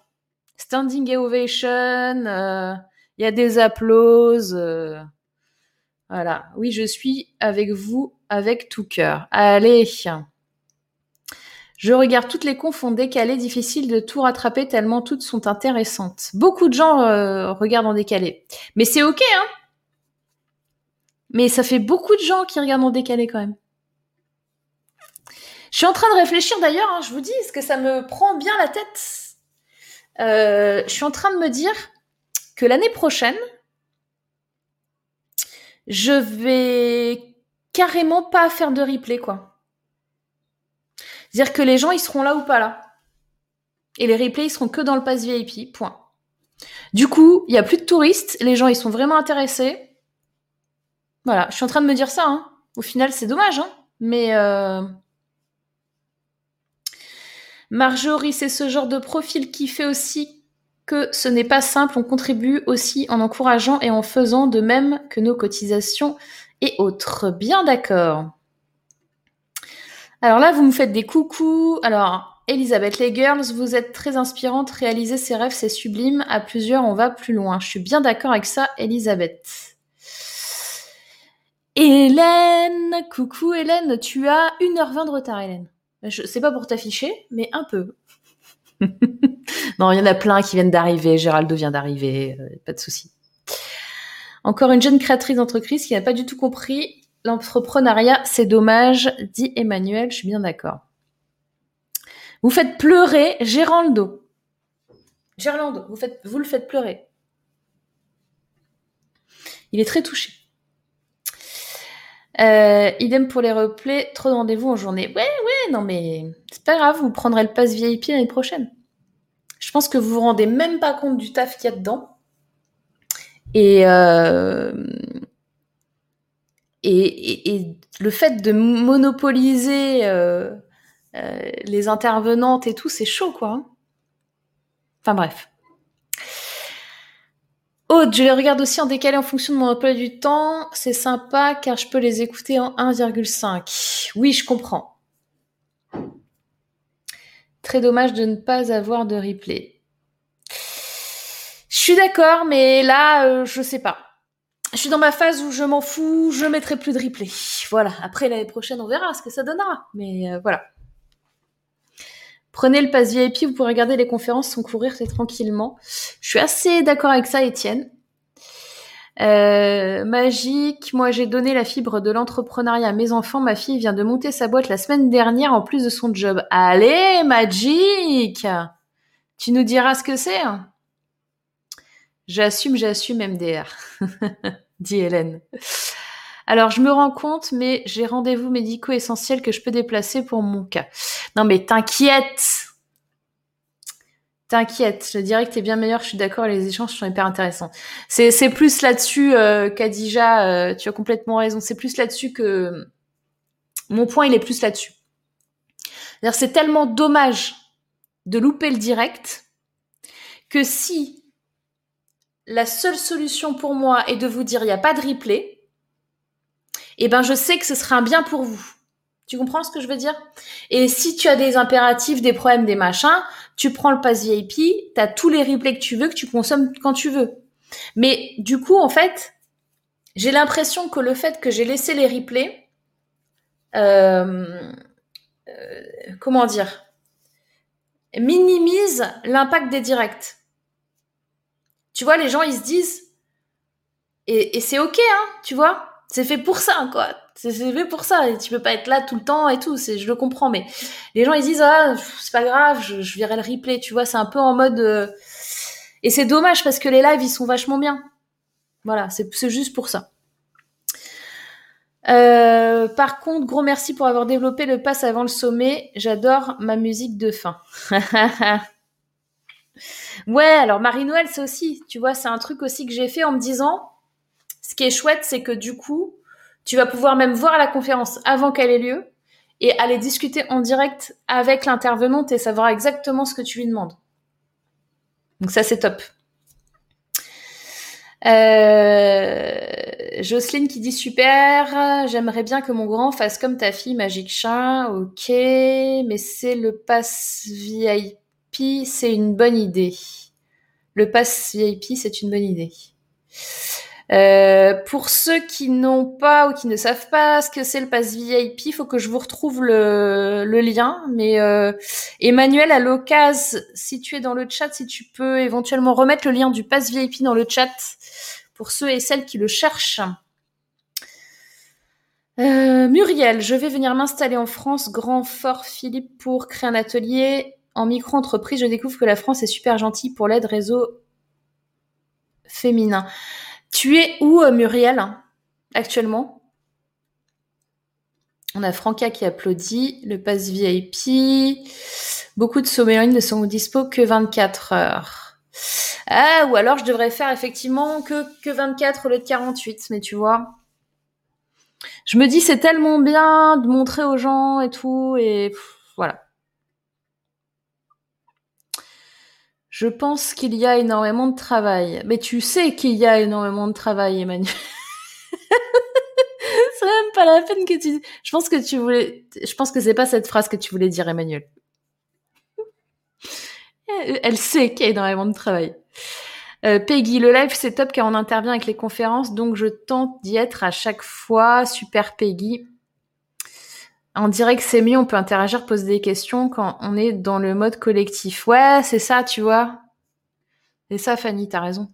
Standing ovation, euh, il y a des applauses. Euh, voilà. Oui, je suis avec vous avec tout cœur. Allez. Je regarde toutes les confs décalé, difficile de tout rattraper tellement toutes sont intéressantes. Beaucoup de gens euh, regardent en décalé. Mais c'est ok, hein Mais ça fait beaucoup de gens qui regardent en décalé quand même. Je suis en train de réfléchir d'ailleurs, hein, je vous dis, est-ce que ça me prend bien la tête euh, Je suis en train de me dire, que l'année prochaine, je vais carrément pas faire de replay, quoi. C'est-à-dire que les gens, ils seront là ou pas là. Et les replays, ils seront que dans le pass VIP, point. Du coup, il y a plus de touristes, les gens, ils sont vraiment intéressés. Voilà, je suis en train de me dire ça. Hein. Au final, c'est dommage, hein. mais... Euh... Marjorie, c'est ce genre de profil qui fait aussi que ce n'est pas simple, on contribue aussi en encourageant et en faisant de même que nos cotisations et autres. Bien d'accord. Alors là, vous me faites des coucous. Alors, Elisabeth, les girls, vous êtes très inspirantes. Réaliser ses rêves, c'est sublime. À plusieurs, on va plus loin. Je suis bien d'accord avec ça, Elisabeth. Hélène, coucou Hélène, tu as 1h20 de retard Hélène. Je sais pas pour t'afficher, mais un peu. non, il y en a plein qui viennent d'arriver. Gérald vient d'arriver, euh, pas de souci. Encore une jeune créatrice d'entreprise qui n'a pas du tout compris l'entrepreneuriat, c'est dommage, dit Emmanuel, je suis bien d'accord. Vous faites pleurer Géraldo. Géraldo, vous, vous le faites pleurer. Il est très touché. Euh, idem pour les replays, trop de rendez-vous en journée. Ouais, ouais, non mais c'est pas grave, vous prendrez le pass VIP l'année prochaine. Je pense que vous vous rendez même pas compte du taf qu'il y a dedans. Et, euh, et, le fait de monopoliser euh, les intervenantes et tout, c'est chaud, quoi. Hein. Enfin bref. Aude, je les regarde aussi en décalé en fonction de mon emploi du temps. C'est sympa car je peux les écouter en 1,5. Oui, je comprends. Très dommage de ne pas avoir de replay. Je suis d'accord, mais là, euh, je sais pas. Je suis dans ma phase où je m'en fous, je mettrai plus de replay. Voilà. Après l'année prochaine, on verra ce que ça donnera. Mais euh, voilà. Prenez le pass VIP, vous pouvez regarder les conférences sans courir, c'est tranquillement. Je suis assez d'accord avec ça, Étienne. Euh, magique, moi j'ai donné la fibre de l'entrepreneuriat à mes enfants. Ma fille vient de monter sa boîte la semaine dernière en plus de son job. Allez, Magic Tu nous diras ce que c'est hein J'assume, j'assume MDR, dit Hélène. Alors, je me rends compte, mais j'ai rendez-vous médicaux essentiels que je peux déplacer pour mon cas. Non, mais t'inquiète T'inquiète, je dirais que t'es bien meilleur, je suis d'accord, les échanges sont hyper intéressants. C'est, c'est plus là-dessus euh, euh, tu as complètement raison, c'est plus là-dessus que... Mon point, il est plus là-dessus. C'est tellement dommage de louper le direct que si la seule solution pour moi est de vous dire il n'y a pas de replay, eh ben je sais que ce sera un bien pour vous. Tu comprends ce que je veux dire? Et si tu as des impératifs, des problèmes, des machins, tu prends le pass VIP, tu as tous les replays que tu veux, que tu consommes quand tu veux. Mais du coup, en fait, j'ai l'impression que le fait que j'ai laissé les replays, euh, euh, comment dire, minimise l'impact des directs. Tu vois, les gens, ils se disent, et, et c'est ok, hein, tu vois, c'est fait pour ça, quoi. C'est fait pour ça. Et tu peux pas être là tout le temps et tout. Je le comprends, mais les gens ils disent ah c'est pas grave, je, je verrai le replay. Tu vois, c'est un peu en mode. Euh, et c'est dommage parce que les lives ils sont vachement bien. Voilà, c'est, c'est juste pour ça. Euh, par contre, gros merci pour avoir développé le pass avant le sommet. J'adore ma musique de fin. ouais, alors Marie-Noël, c'est aussi, tu vois, c'est un truc aussi que j'ai fait en me disant, ce qui est chouette, c'est que du coup, tu vas pouvoir même voir la conférence avant qu'elle ait lieu et aller discuter en direct avec l'intervenante et savoir exactement ce que tu lui demandes. Donc ça, c'est top. Euh, Jocelyne qui dit super, j'aimerais bien que mon grand fasse comme ta fille Magic Chat. Ok, mais c'est le pass VIP, c'est une bonne idée. Le pass VIP, c'est une bonne idée. Euh, pour ceux qui n'ont pas ou qui ne savent pas ce que c'est le pass VIP, il faut que je vous retrouve le, le lien. Mais euh, Emmanuel, à l'occasion, si tu es dans le chat, si tu peux éventuellement remettre le lien du pass VIP dans le chat pour ceux et celles qui le cherchent. Euh, Muriel, je vais venir m'installer en France, Grand Fort Philippe, pour créer un atelier en micro-entreprise. Je découvre que la France est super gentille pour l'aide réseau féminin. Tu es où, euh, Muriel, actuellement? On a Franca qui applaudit, le pass VIP. Beaucoup de sommets ne sont dispo que 24 heures. Ah, ou alors je devrais faire effectivement que, que 24 au lieu de 48, mais tu vois. Je me dis c'est tellement bien de montrer aux gens et tout, et voilà. Je pense qu'il y a énormément de travail. Mais tu sais qu'il y a énormément de travail, Emmanuel. c'est même pas la peine que tu. Je pense que tu voulais. Je pense que c'est pas cette phrase que tu voulais dire, Emmanuel. Elle sait qu'il y a énormément de travail. Euh, Peggy, le live c'est top car on intervient avec les conférences, donc je tente d'y être à chaque fois. Super Peggy. Dirait que c'est mieux, on peut interagir, poser des questions quand on est dans le mode collectif. Ouais, c'est ça, tu vois. C'est ça, Fanny, t'as raison.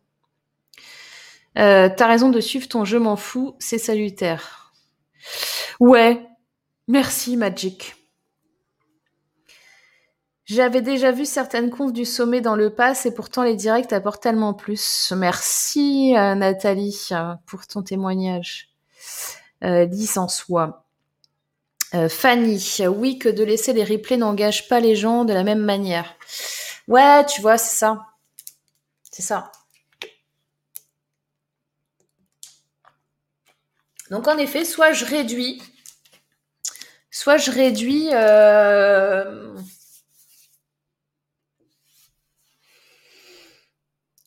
Euh, t'as raison de suivre ton jeu m'en fous, c'est salutaire. Ouais, merci Magic. J'avais déjà vu certaines confs du sommet dans le pass et pourtant les directs apportent tellement plus. Merci euh, Nathalie pour ton témoignage. Euh, en soi. Euh, Fanny, oui que de laisser les replays n'engage pas les gens de la même manière. Ouais, tu vois, c'est ça. C'est ça. Donc en effet, soit je réduis, soit je réduis euh,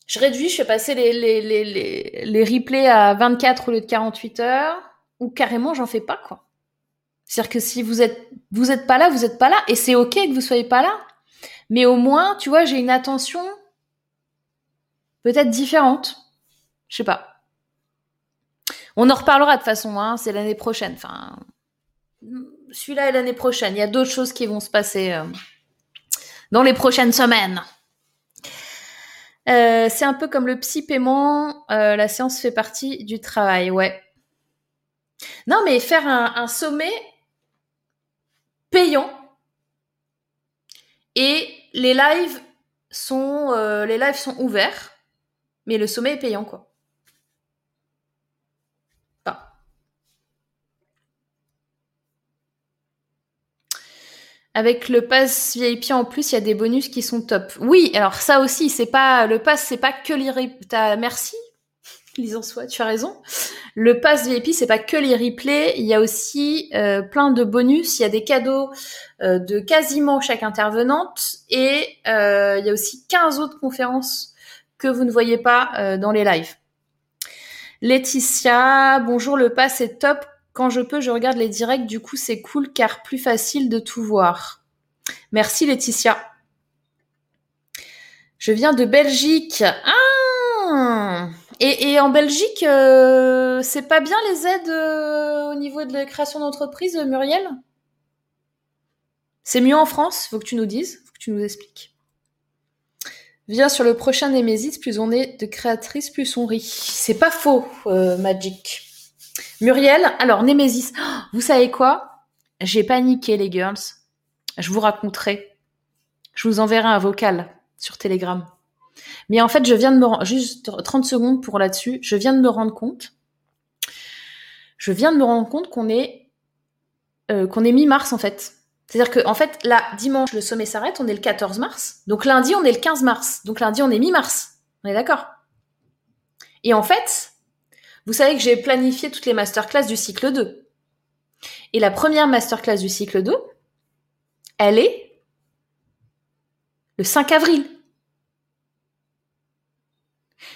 Je réduis, je fais passer les, les, replays à 24 au lieu de 48 heures, ou carrément j'en fais pas, quoi. C'est-à-dire que si vous êtes, pas là, vous êtes pas là, et c'est ok que vous soyez pas là. Mais au moins, tu vois, j'ai une attention peut-être différente. Je sais pas. On en reparlera de toute façon, hein, c'est l'année prochaine. Enfin, celui-là est l'année prochaine. Il y a d'autres choses qui vont se passer euh, dans les prochaines semaines. Euh, c'est un peu comme le psy paiement, euh, la séance fait partie du travail, ouais. Non, mais faire un, sommet et les lives sont euh, les lives sont ouverts, mais le sommet est payant quoi. Avec le pass VIP en plus, il y a des bonus qui sont top. Oui, alors ça aussi, c'est pas le pass, c'est pas que replays. Merci, lisons soi, tu as raison. Le pass VIP, c'est pas que les replays. Il y a aussi euh, plein de bonus. Il y a des cadeaux euh, de quasiment chaque intervenante et euh, il y a aussi 15 autres conférences que vous ne voyez pas dans les lives. Laetitia, bonjour, le pass est top quand je peux, je regarde les directs, du coup c'est cool car plus facile de tout voir. Merci Laetitia. Je viens de Belgique. Ah et, en Belgique, euh, c'est pas bien les aides euh, au niveau de la création d'entreprise, Muriel? C'est mieux en France Faut que tu nous dises, faut que tu nous expliques. Viens sur le prochain Nemesis, plus on est de créatrice, plus on rit. C'est pas faux, euh, Magic. Muriel, alors Némésis, vous savez quoi? J'ai paniqué les girls. Je vous raconterai. Je vous enverrai un vocal sur Telegram. Mais en fait, je viens de me rendre, juste 30 secondes pour là-dessus, je viens de me rendre compte. Je viens de me rendre compte qu'on est, euh, qu'on est mi-mars en fait. C'est-à-dire que, en fait, là, dimanche, le sommet s'arrête, on est le 14 mars. Donc lundi, on est le 15 mars. Donc lundi, on est mi-mars. On est d'accord? Et en fait, vous savez que j'ai planifié toutes les masterclass du cycle 2. Et la première masterclass du cycle 2, elle est le 5 avril.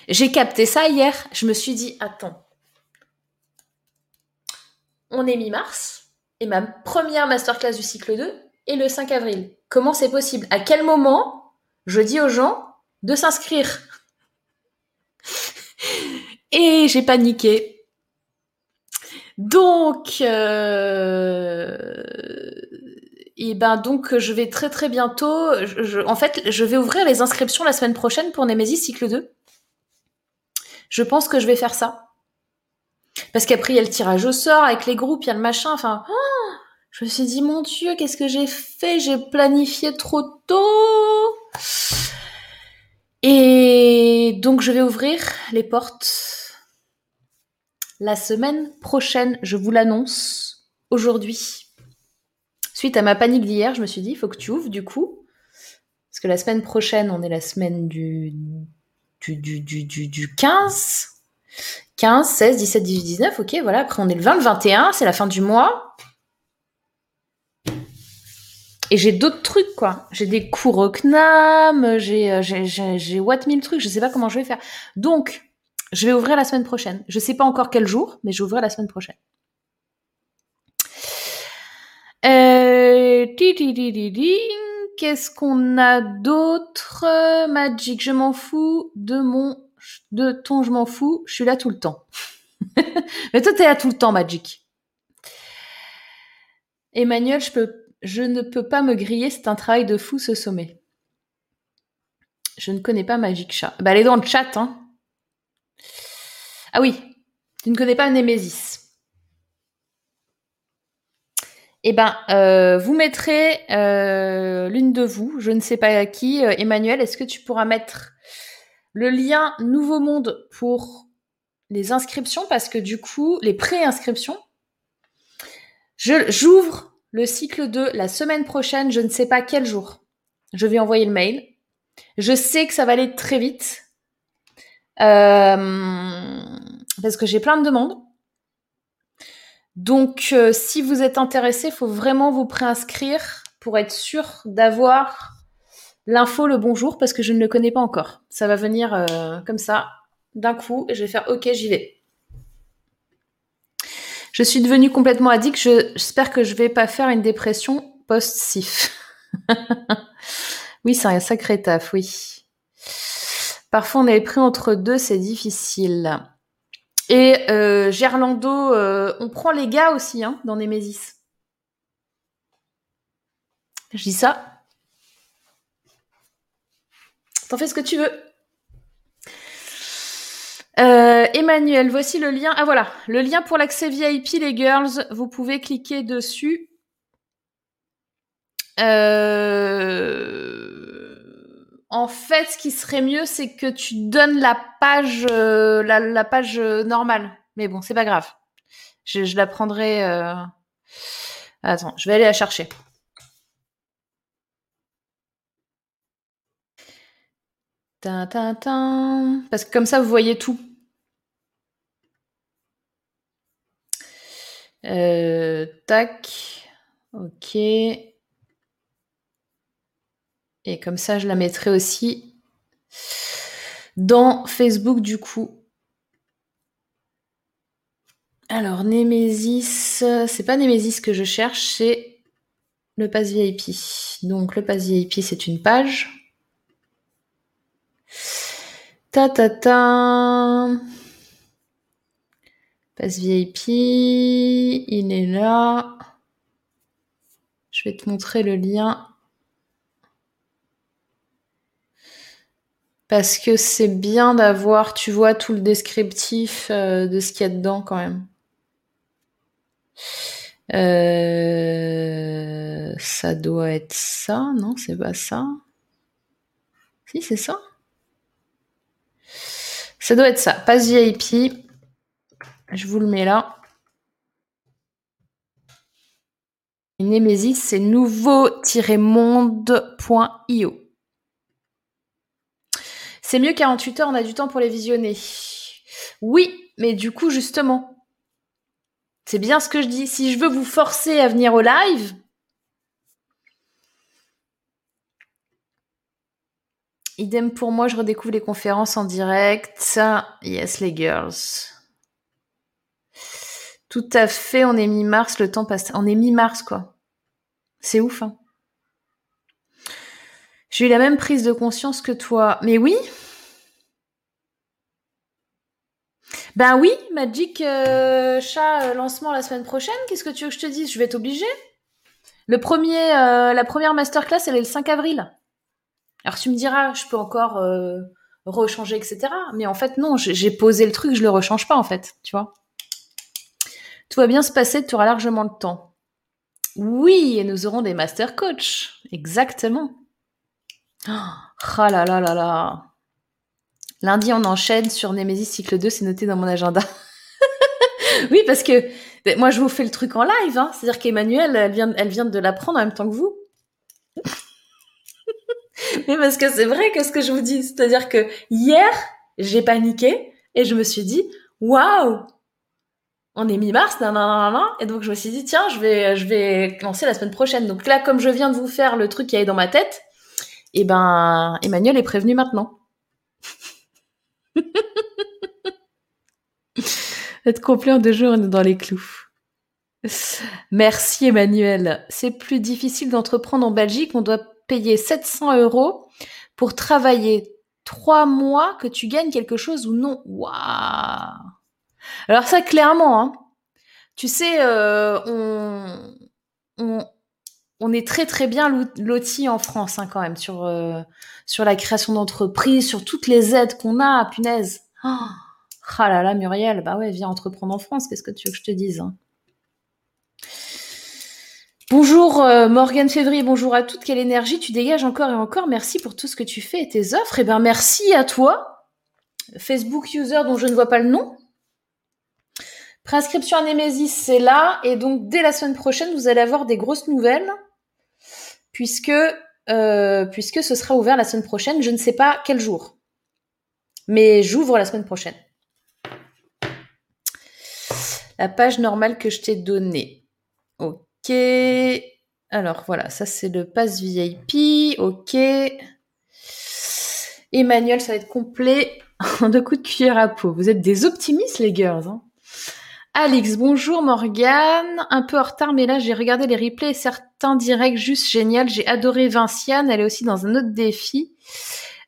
J'ai capté ça hier. Je me suis dit, attends, on est mi-mars et ma première masterclass du cycle 2 est le 5 avril. Comment c'est possible? À quel moment je dis aux gens de s'inscrire? Et j'ai paniqué. Donc, euh, et ben donc je vais très très bientôt. en fait, je vais ouvrir les inscriptions la semaine prochaine pour Nemesis cycle 2. Je pense que je vais faire ça. Parce qu'après, il y a le tirage au sort avec les groupes, il y a le machin. Enfin, oh, je me suis dit, mon Dieu, qu'est-ce que j'ai fait? J'ai planifié trop tôt. Et donc, je vais ouvrir les portes la semaine prochaine, je vous l'annonce aujourd'hui. Suite à ma panique d'hier, je me suis dit, il faut que tu ouvres du coup. Parce que la semaine prochaine, on est la semaine du, du, du, du, du, 15. 15, 16, 17, 18, 19, ok, voilà. Après, on est le 20, le 21, c'est la fin du mois. Et j'ai d'autres trucs, quoi. J'ai des cours au CNAM, j'ai, euh, j'ai, what mille trucs, je sais pas comment je vais faire. Donc, je vais ouvrir la semaine prochaine. Je sais pas encore quel jour, mais je vais ouvrir la semaine prochaine. Euh, Qu'est-ce qu'on a d'autre? Magic, je m'en fous de mon De ton, je m'en fous, je suis là tout le temps. Mais toi, t'es là tout le temps, Magic. Emmanuel, je, je ne peux pas me griller, c'est un travail de fou ce sommet. Je ne connais pas Magic Chat. Bah, elle est dans le chat, hein. Ah oui, tu ne connais pas Nemesis. Eh ben, euh, vous mettrez euh, l'une de vous, je ne sais pas à qui, euh, Emmanuel, est-ce que tu pourras mettre le lien Nouveau Monde pour les inscriptions? Parce que du coup, les pré-inscriptions, j'ouvre le cycle 2 la semaine prochaine, je ne sais pas quel jour. Je vais envoyer le mail. Je sais que ça va aller très vite parce que j'ai plein de demandes. Donc, euh, si vous êtes intéressé, il faut vraiment vous préinscrire pour être sûr d'avoir l'info le bonjour parce que je ne le connais pas encore. Ça va venir euh, comme ça, d'un coup, et je vais faire OK, j'y vais. Je suis devenue complètement addict. J'espère que je vais pas faire une dépression post-sif. oui, c'est un sacré taf, oui. Parfois, on est pris entre deux, c'est difficile. Et euh, Gerlando, euh, on prend les gars aussi hein, dans Nemesis. Je dis ça. T'en fais ce que tu veux. Euh, Emmanuel, voici le lien. Ah voilà, le lien pour l'accès VIP, les girls. Vous pouvez cliquer dessus. Euh en fait, ce qui serait mieux, c'est que tu donnes la page, euh, euh, normale. Mais bon, c'est pas grave. Je, la prendrai. Euh, attends, je vais aller la chercher. Parce que comme ça, vous voyez tout. tac. Ok. Et comme ça, je la mettrai aussi dans Facebook du coup. Alors, Nemesis, c'est pas Nemesis que je cherche, c'est le pass VIP. Donc, le pass VIP, c'est une page. Ta ta ta. Pass VIP, il est là. Je vais te montrer le lien. Parce que c'est bien d'avoir, tu vois, tout le descriptif euh, de ce qu'il y a dedans quand même. Euh, ça doit être ça, non C'est pas ça Si, c'est ça. Ça doit être ça. Passe VIP. Je vous le mets là. Nemesis, c'est nouveau-monde.io. C'est mieux 48 heures, on a du temps pour les visionner. Oui, mais du coup, justement, c'est bien ce que je dis. Si je veux vous forcer à venir au live, idem pour moi, je redécouvre les conférences en direct. Yes, les girls. Tout à fait, on est mi-mars, le temps passe. On est mi-mars, quoi. C'est ouf, hein. J'ai eu la même prise de conscience que toi. Mais oui, Ben oui, Magic euh, Chat euh, lancement la semaine prochaine. Qu'est-ce que tu veux que je te dise? Je vais t'obliger. Le premier, euh, la première masterclass, elle est le 5 avril. Alors tu me diras, je peux encore rechanger, etc. Mais en fait, non, j'ai posé le truc, je le rechange pas en fait, tu vois. Tout va bien se passer, tu auras largement le temps. Oui, et nous aurons des master coach. Exactement. Oh, ah là là là là. Lundi, on enchaîne sur Nemesis cycle 2, c'est noté dans mon agenda. oui, parce que ben, moi, je vous fais le truc en live. Hein. C'est-à-dire qu'Emmanuel, elle vient, elle vient de l'apprendre en même temps que vous. Mais parce que c'est vrai que ce que je vous dis, c'est-à-dire que hier, j'ai paniqué et je me suis dit, waouh, on est mi-mars, et donc je me suis dit, tiens, je vais, je vais lancer la semaine prochaine. Donc là, comme je viens de vous faire le truc qui est dans ma tête, et eh ben, Emmanuel est prévenu maintenant. Deux jours, on est dans les clous. Merci Emmanuel. C'est plus difficile d'entreprendre en Belgique. On doit payer 700 euros pour travailler trois mois que tu gagnes quelque chose ou non. Waouh Alors ça, clairement, hein, tu sais, euh, on, on, on, est très très bien loti en France hein, quand même sur, euh, sur la création d'entreprises, sur toutes les aides qu'on a, punaise. Oh, ah là là, Muriel, bah ouais, viens entreprendre en France, qu'est-ce que tu veux que je te dise hein Bonjour euh, Morgane Février, bonjour à toutes. Quelle énergie tu dégages encore et encore. Merci pour tout ce que tu fais et tes offres. Et eh bien merci à toi, Facebook user dont je ne vois pas le nom. Prescription à Nemesis, c'est là. Et donc dès la semaine prochaine, vous allez avoir des grosses nouvelles. Puisque, euh, puisque ce sera ouvert la semaine prochaine. Je ne sais pas quel jour. Mais j'ouvre la semaine prochaine. La page normale que je t'ai donnée. Ok. Alors voilà, ça c'est le pass VIP. Ok. Emmanuel, ça va être complet en deux coups de cuillère à peau. Vous êtes des optimistes, les girls. Hein Alix, bonjour Morgane. Un peu en retard, mais là j'ai regardé les replays et certains directs juste génial. J'ai adoré Vinciane. Elle est aussi dans un autre défi.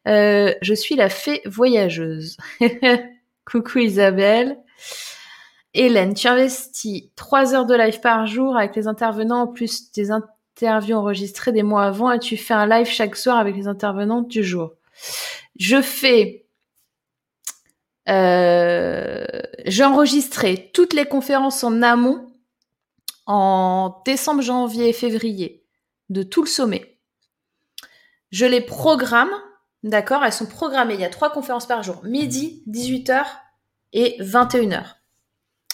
Euh, je suis la fée voyageuse. Coucou Isabelle. Hélène, tu investis trois heures de live par jour avec les intervenants, en plus des interviews enregistrées des mois avant, et tu fais un live chaque soir avec les intervenants du jour. Je fais... Euh, j'ai enregistré toutes les conférences en amont en décembre, janvier février de tout le sommet. Je les programme, d'accord Elles sont programmées. Il y a trois conférences par jour, midi, 18h et 21h.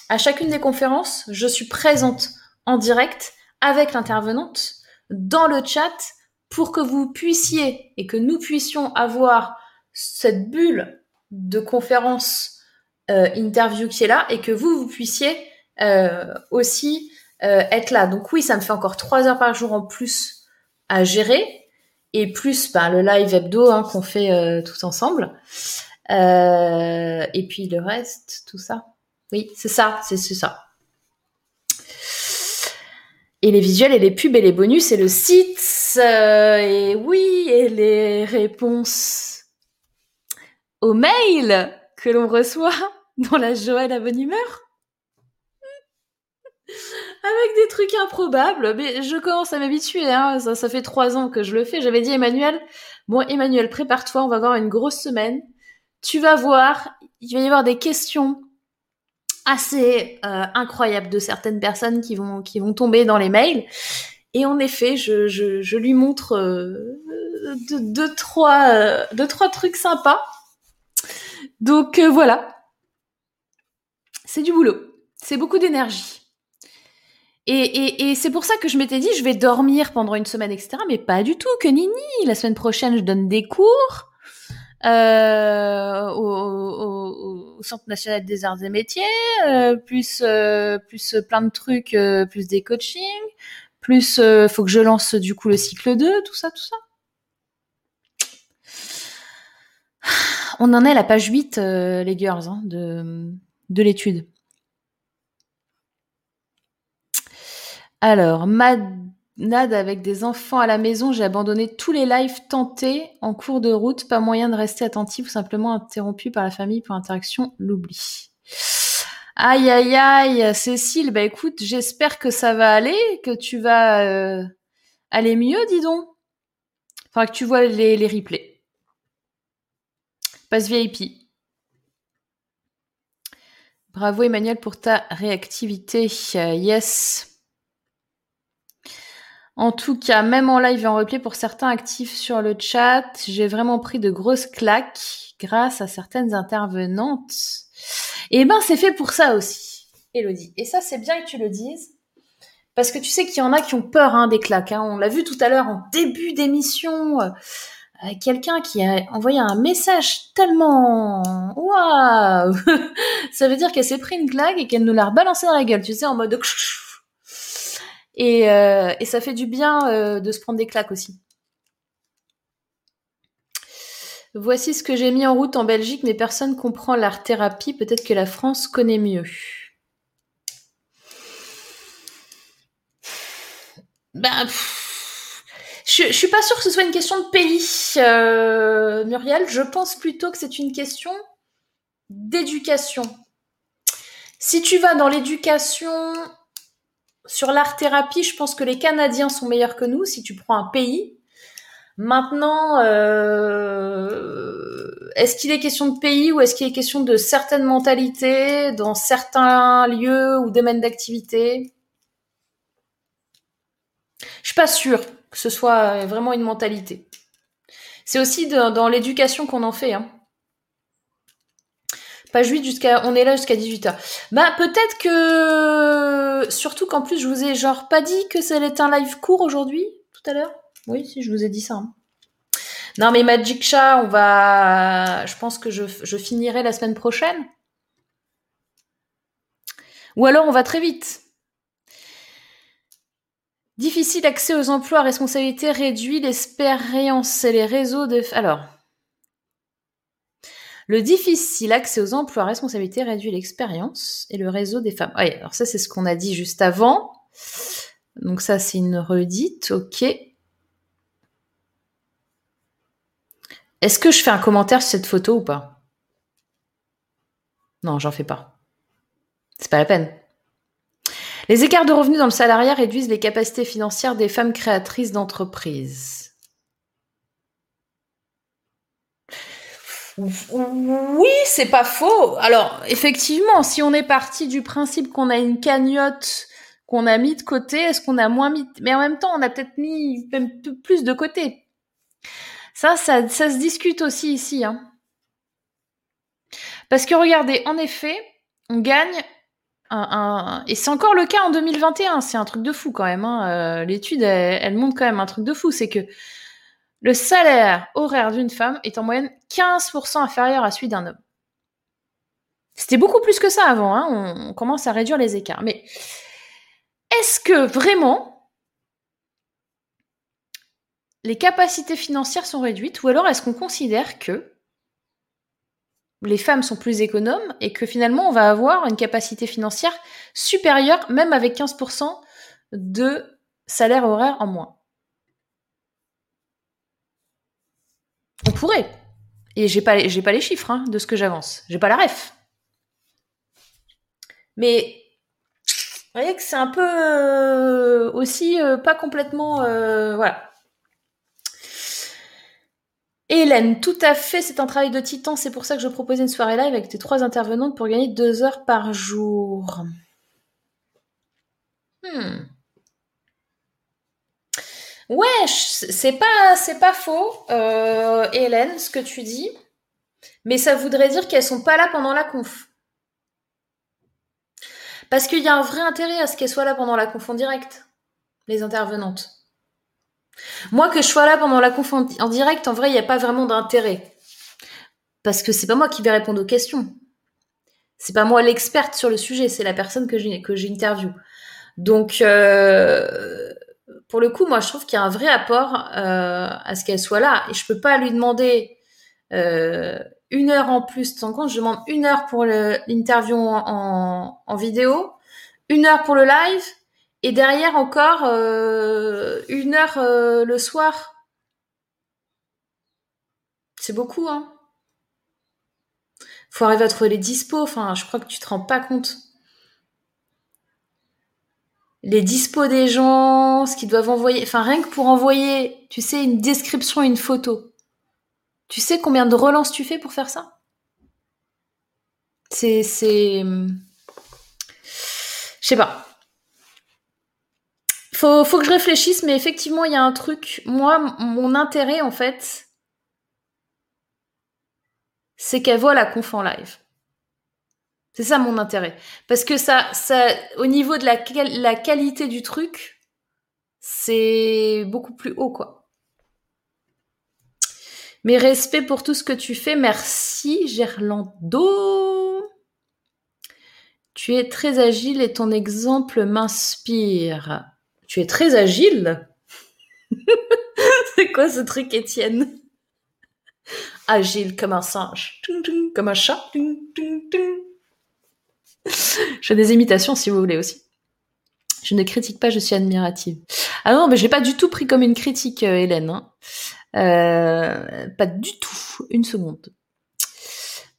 À chacune des conférences, je suis présente en direct avec l'intervenante dans le chat pour que vous puissiez et que nous puissions avoir cette bulle de conférence euh, interview qui est là et que vous, vous puissiez euh, aussi euh, être là. Donc oui, ça me fait encore trois heures par jour en plus à gérer et plus ben, le live hebdo hein, qu'on fait tout ensemble. et puis le reste, tout ça. Oui, c'est ça, c'est ça. Et les visuels et les pubs et les bonus et le site. Euh, et oui, et les réponses aux mails que l'on reçoit dans la et la bonne humeur. Avec des trucs improbables. Mais je commence à m'habituer. Hein. Ça, fait trois ans que je le fais. J'avais dit Emmanuel, bon Emmanuel, prépare-toi, on va avoir une grosse semaine. Tu vas voir, il va y avoir des questions assez euh, incroyable de certaines personnes qui vont, qui vont tomber dans les mails. Et en effet, je, je, je lui montre euh, deux, trois, euh, deux, trois trucs sympas. Donc euh, voilà. C'est du boulot. C'est beaucoup d'énergie. Et, et, c'est pour ça que je m'étais dit, je vais dormir pendant une semaine, etc. Mais pas du tout, que nini. La semaine prochaine, je donne des cours euh, au, au, Centre national des arts et métiers, euh, plus euh, plus plein de trucs, plus des coachings, plus faut que je lance du coup le cycle 2, tout ça, tout ça. On en est à la page 8, les girls, hein, de, de l'étude. Alors, Nad avec des enfants à la maison, j'ai abandonné tous les lives tentés en cours de route. Pas moyen de rester attentif ou simplement interrompu par la famille pour interaction, l'oubli. Aïe aïe aïe, Cécile, bah écoute, j'espère que ça va aller, que tu vas euh, aller mieux, dis donc. Enfin, que tu vois les, les replays. Passe VIP. Bravo Emmanuel pour ta réactivité. yes. En tout cas, même en live et en replay pour certains actifs sur le chat, j'ai vraiment pris de grosses claques grâce à certaines intervenantes. Et eh ben, c'est fait pour ça aussi, Elodie. Et ça, c'est bien que tu le dises. Parce que tu sais qu'il y en a qui ont peur hein, des claques. Hein. On l'a vu tout à l'heure en début d'émission. Euh, quelqu'un qui a envoyé un message tellement waouh ça veut dire qu'elle s'est pris une claque et qu'elle nous l'a rebalancé dans la gueule tu sais en mode et, euh, et ça fait du bien euh, de se prendre des claques aussi. Voici ce que j'ai mis en route en Belgique, mais personne comprend l'art thérapie. Peut-être que la France connaît mieux. Ben, Je, je suis pas sûre que ce soit une question de pays, euh, Muriel. Je pense plutôt que c'est une question d'éducation. Si tu vas dans l'éducation sur l'art-thérapie, je pense que les Canadiens sont meilleurs que nous. Si tu prends un pays, maintenant, euh, est-ce qu'il est question de pays ou est-ce qu'il est question de certaines mentalités dans certains lieux ou domaines d'activité? Je suis pas sûre que ce soit vraiment une mentalité. C'est aussi dans l'éducation qu'on en fait. Hein. Pas jusqu'à, on est là jusqu'à 18h. Bah, peut-être que, surtout qu'en plus, je vous ai genre pas dit que être un live court aujourd'hui, tout à l'heure? Oui, si, je vous ai dit ça. Hein. Non, mais Magic Chat, on va, je pense que je finirai la semaine prochaine. Ou alors on va très vite. Difficile accès aux emplois responsabilité réduit l'expérience et les réseaux de... Alors, le difficile accès aux emplois responsabilité réduit l'expérience et le réseau des femmes. Alors ça c'est ce qu'on a dit juste avant. Donc ça c'est une redite, ok. Est-ce que je fais un commentaire sur cette photo ou pas? Non, j'en fais pas. C'est pas la peine. Les écarts de revenus dans le salariat réduisent les capacités financières des femmes créatrices d'entreprises. Oui, c'est pas faux. Alors, effectivement, si on est parti du principe qu'on a une cagnotte qu'on a mis de côté, est-ce qu'on a moins mis Mais en même temps, on a peut-être mis même plus de côté. Ça, ça, se discute aussi ici. Hein. Parce que regardez, en effet, on gagne et c'est encore le cas en 2021. C'est un truc de fou quand même. Hein. Euh, l'étude, elle, montre quand même un truc de fou. C'est que le salaire horaire d'une femme est en moyenne 15% inférieur à celui d'un homme. C'était beaucoup plus que ça avant. Hein. On, on commence à réduire les écarts. Mais est-ce que vraiment les capacités financières sont réduites ou alors est-ce qu'on considère que les femmes sont plus économes et que finalement on va avoir une capacité financière supérieure même avec 15% de salaire horaire en moins. On pourrait. Et j'ai pas, pas les chiffres hein, de ce que j'avance. J'ai pas la ref. Mais vous voyez que c'est un peu euh, aussi euh, pas complètement euh, voilà Hélène, tout à fait, c'est un travail de titan. C'est pour ça que je proposais une soirée live avec tes trois intervenantes pour gagner deux heures par jour. Hmm. Ouais, c'est pas, faux, euh, Hélène, ce que tu dis. Mais ça voudrait dire qu'elles sont pas là pendant la conf. Parce qu'il y a un vrai intérêt à ce qu'elles soient là pendant la conf en direct, les intervenantes. Moi, que je sois là pendant la conf en direct, en vrai, il n'y a pas vraiment d'intérêt. Parce que c'est pas moi qui vais répondre aux questions. C'est pas moi l'experte sur le sujet, c'est la personne que j'ai que j'interview. Donc, euh, pour le coup, moi, je trouve qu'il y a un vrai apport euh, à ce qu'elle soit là. Et je peux pas lui demander euh, une heure en plus. Tu compte, je demande une heure pour l'interview en vidéo, une heure pour le live, et derrière encore euh, une heure euh, le soir. C'est beaucoup, hein. Faut arriver à trouver les dispos. Enfin, je crois que tu te rends pas compte. Les dispos des gens, ce qu'ils doivent envoyer. Enfin, rien que pour envoyer, tu sais, une description une photo. Tu sais combien de relances tu fais pour faire ça? C'est, je sais pas. Faut, faut que je réfléchisse, mais effectivement, il y a un truc. Moi, mon intérêt, en fait, c'est qu'elle voit la conf en live. C'est ça mon intérêt. Parce que ça, au niveau de la, la qualité du truc, c'est beaucoup plus haut, quoi. Mes respects pour tout ce que tu fais. Merci, Gerlando. Tu es très agile et ton exemple m'inspire. Tu es très agile. c'est quoi ce truc, Étienne? Agile comme un singe, comme un chat. Je fais des imitations si vous voulez aussi. Je ne critique pas, je suis admirative. Ah non, mais je l'ai pas du tout pris comme une critique, euh, Hélène. Hein. Euh, pas du tout. Une seconde.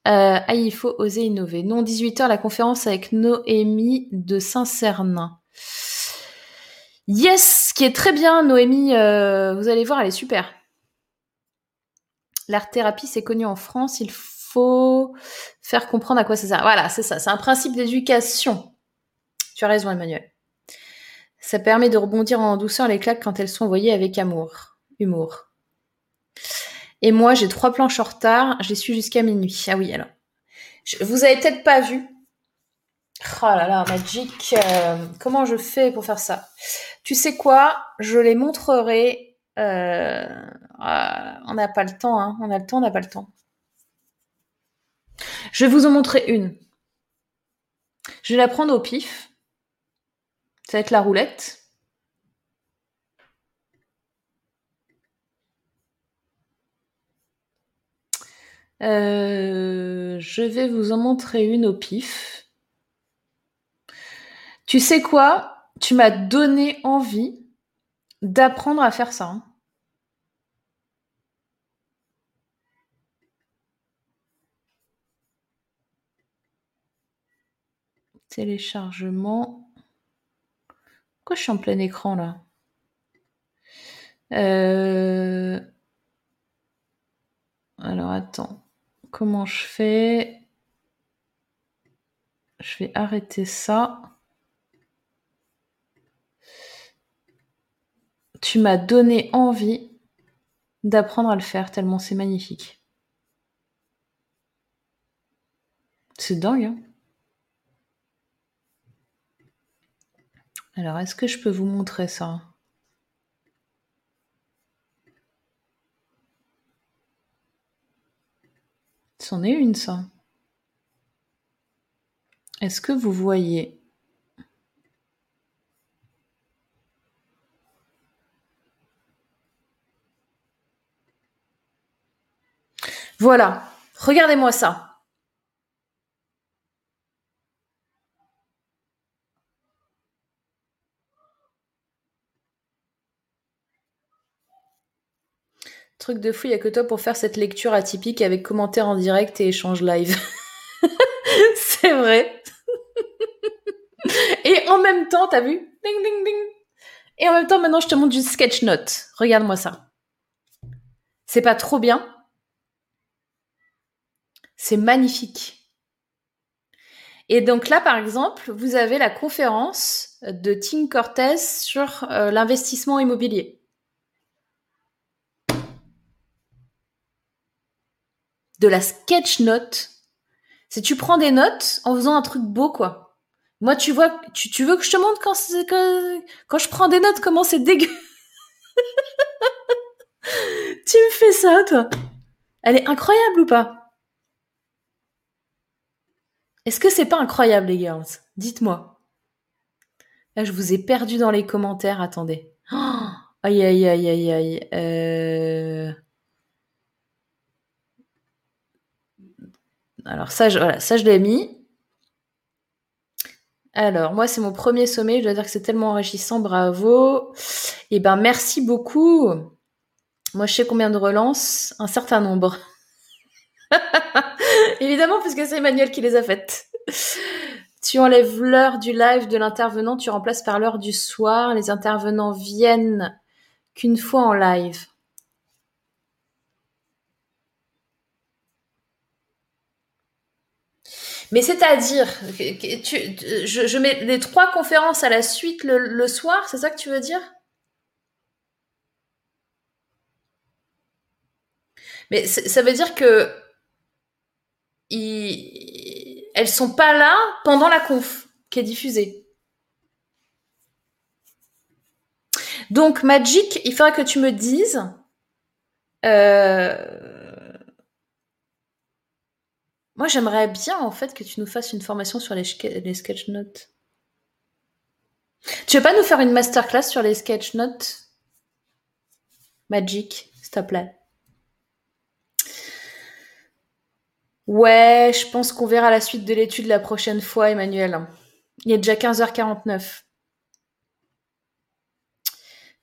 Euh, ah, il faut oser innover. Non, 18h, la conférence avec Noémie de Saint-Cernin. Yes, qui est très bien, Noémie. vous allez voir, elle est super. L'art thérapie, c'est connu en France. Il faut faire comprendre à quoi ça sert. Voilà, c'est ça. C'est un principe d'éducation. Tu as raison, Emmanuel. Ça permet de rebondir en douceur les claques quand elles sont envoyées avec amour, humour. Et moi, j'ai trois planches en retard. J'y suis jusqu'à minuit. Ah oui, alors. vous avez peut-être pas vu. Oh là là, Magic. Euh, comment je fais pour faire ça? Tu sais quoi? Je les montrerai. Euh, ah, on n'a pas le temps. Hein. On a le temps, on n'a pas le temps. Je vais vous en montrer une. Je vais la prendre au pif. Ça va être la roulette. Euh, je vais vous en montrer une au pif. Tu sais quoi? Tu m'as donné envie d'apprendre à faire ça. Hein. Téléchargement. Pourquoi je suis en plein écran là? Euh, Alors attends. Comment je fais? Je vais arrêter ça. Tu m'as donné envie d'apprendre à le faire tellement c'est magnifique. C'est dingue, hein Alors, est-ce que je peux vous montrer ça? C'en est une, ça. Est-ce que vous voyez? Voilà, regardez-moi ça. Truc de fou, il n'y a que toi pour faire cette lecture atypique avec commentaires en direct et échange live. c'est vrai. et en même temps, t'as vu? Ding, ding, ding. Et en même temps, maintenant, je te montre du sketch note. Regarde-moi ça. C'est pas trop bien C'est magnifique. Et donc là, par exemple, vous avez la conférence de Tim Cortez sur euh, l'investissement immobilier. de la sketch note. C'est tu prends des notes en faisant un truc beau, quoi. Moi, tu vois, tu, veux que je te montre quand, quand je prends des notes, comment c'est dégueu. tu me fais ça, toi. Elle est incroyable ou pas? Est-ce que c'est pas incroyable, les girls? Dites-moi. Là, je vous ai perdu dans les commentaires. Attendez. aïe, aïe, aïe, aïe, aïe. Euh... Alors ça, je, voilà, ça je l'ai mis. Alors, moi, c'est mon premier sommet. Je dois dire que c'est tellement enrichissant. Bravo. Eh ben, merci beaucoup. Moi, je sais combien de relances? Un certain nombre. Évidemment, puisque c'est Emmanuel qui les a faites. Tu enlèves l'heure du live de l'intervenant, tu remplaces par l'heure du soir. Les intervenants viennent qu'une fois en live. Mais c'est-à-dire, je, mets les trois conférences à la suite le, soir, c'est ça que tu veux dire? Mais ça veut dire que ils, elles sont pas là pendant la conf qui est diffusée. Donc Magic, il faudra que tu me dises euh, moi, j'aimerais bien, en fait, que tu nous fasses une formation sur les, les sketch notes. Tu veux pas nous faire une masterclass sur les sketch notes? Magic, s'il te plaît. Ouais, je pense qu'on verra la suite de l'étude la prochaine fois, Emmanuel. Il est déjà 15h49.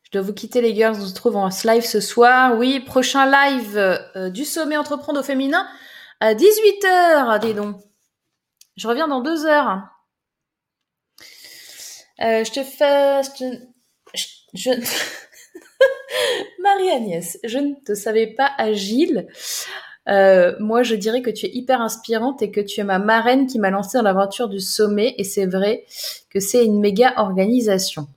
Je dois vous quitter les girls, on se retrouve en live ce soir. Oui, prochain live euh, du sommet entreprendre au féminin à 18h, dis donc. Je reviens dans deux heures. Euh, je te fais... Marie-Agnès, je ne te savais pas agile. Euh, moi, je dirais que tu es hyper inspirante et que tu es ma marraine qui m'a lancée dans l'aventure du sommet. Et c'est vrai que c'est une méga organisation.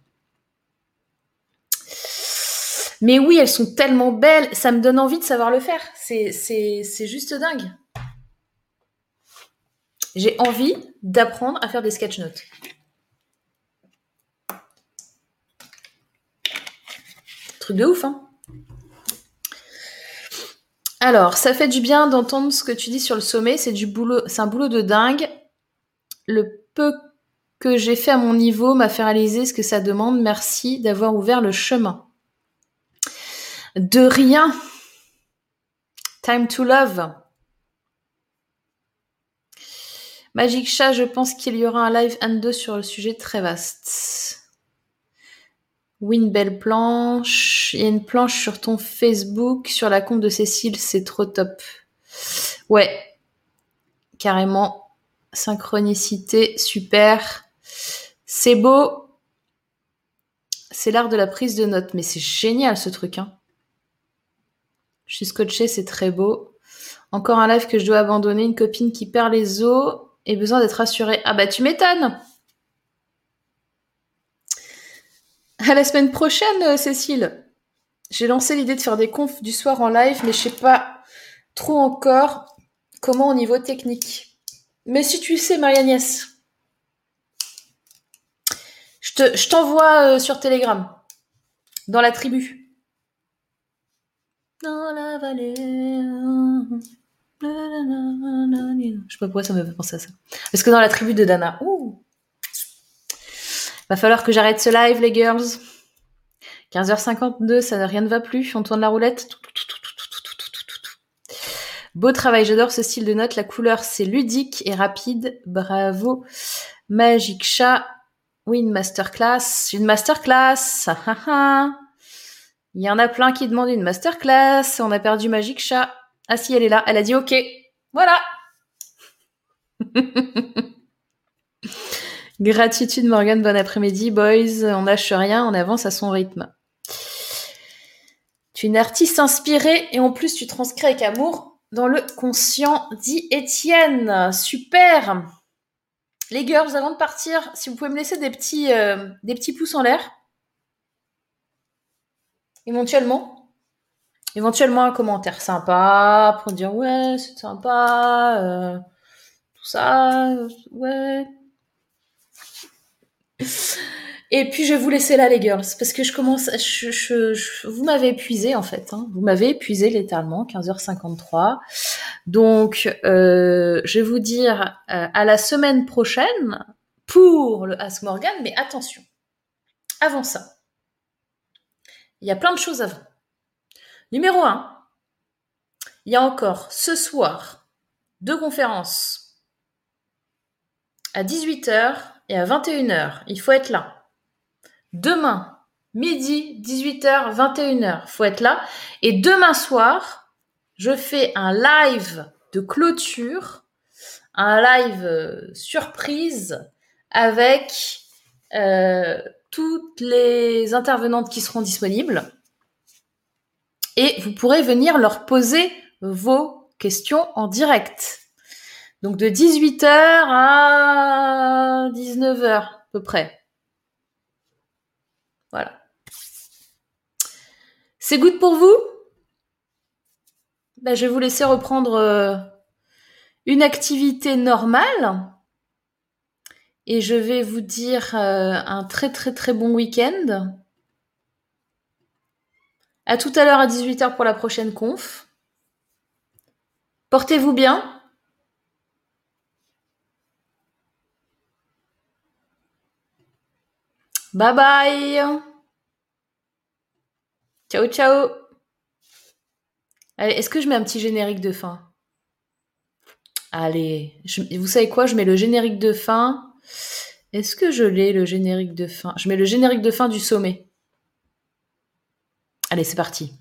Mais oui, elles sont tellement belles, ça me donne envie de savoir le faire. C'est, juste dingue. J'ai envie d'apprendre à faire des sketch notes. Truc de ouf, hein alors, ça fait du bien d'entendre ce que tu dis sur le sommet. C'est du boulot, c'est un boulot de dingue. Le peu que j'ai fait à mon niveau m'a fait réaliser ce que ça demande. Merci d'avoir ouvert le chemin. De rien. Time to love. Magic Chat, je pense qu'il y aura un live 1-2 sur le sujet très vaste. Oui, une belle planche. Il y a une planche sur ton Facebook, sur la compte de Cécile, c'est trop top. Ouais, carrément. Synchronicité, super. C'est beau. C'est l'art de la prise de notes, mais c'est génial ce truc. Hein. Je suis scotché, c'est très beau. Encore un live que je dois abandonner, une copine qui perd les os et besoin d'être rassurée. Ah bah tu m'étonnes À la semaine prochaine, euh, Cécile. J'ai lancé l'idée de faire des confs du soir en live, mais je sais pas trop encore comment au niveau technique. Mais si tu sais, Marie-Agnès, je t'envoie euh, sur Telegram, dans la tribu. Dans la vallée. Je sais pas pourquoi ça me fait penser à ça. Parce que dans la tribu de Dana. Ouh Va falloir que j'arrête ce live, les girls. 15h52, ça rien ne va plus. On tourne la roulette. Beau travail, j'adore ce style de note. La couleur, c'est ludique et rapide. Bravo. Magic Chat. Oui, une masterclass. Une masterclass. Il y en a plein qui demandent une masterclass. On a perdu Magic Chat. Ah si, elle est là. Elle a dit OK. Voilà. Gratitude Morgan, bon après-midi, boys. On lâche rien, on avance à son rythme. Tu es une artiste inspirée et en plus tu transcris avec amour dans le conscient, dit Étienne. Super. Les girls, avant de partir, si vous pouvez me laisser des petits, euh, des petits pouces en l'air. Éventuellement. Éventuellement un commentaire sympa pour dire ouais, c'est sympa. Euh, tout ça, ouais, et puis je vais vous laisser là les girls parce que je commence, je, vous m'avez épuisé en fait, hein. vous m'avez épuisé littéralement 15h53. Donc euh, je vais vous dire euh, à la semaine prochaine pour le Ask Morgan, mais attention, avant ça, il y a plein de choses avant. Numéro 1, il y a encore ce soir deux conférences à 18h et à 21h, il faut être là. Demain, midi, 18h, 21h, faut être là. Et demain soir, je fais un live de clôture, un live euh, surprise avec euh, toutes les intervenantes qui seront disponibles. Et vous pourrez venir leur poser vos questions en direct. Donc de 18h à 19h à peu près. Voilà. C'est good pour vous? Ben, Je vais vous laisser reprendre euh, une activité normale. Et je vais vous dire euh, un très très très bon week-end. À tout à l'heure à 18h pour la prochaine conf. Portez-vous bien. Bye bye. Ciao, ciao. Allez, est-ce que je mets un petit générique de fin? Allez, vous savez quoi? Je mets le générique de fin. Est-ce que je l'ai, le générique de fin? Je mets le générique de fin du sommet. Allez, c'est parti.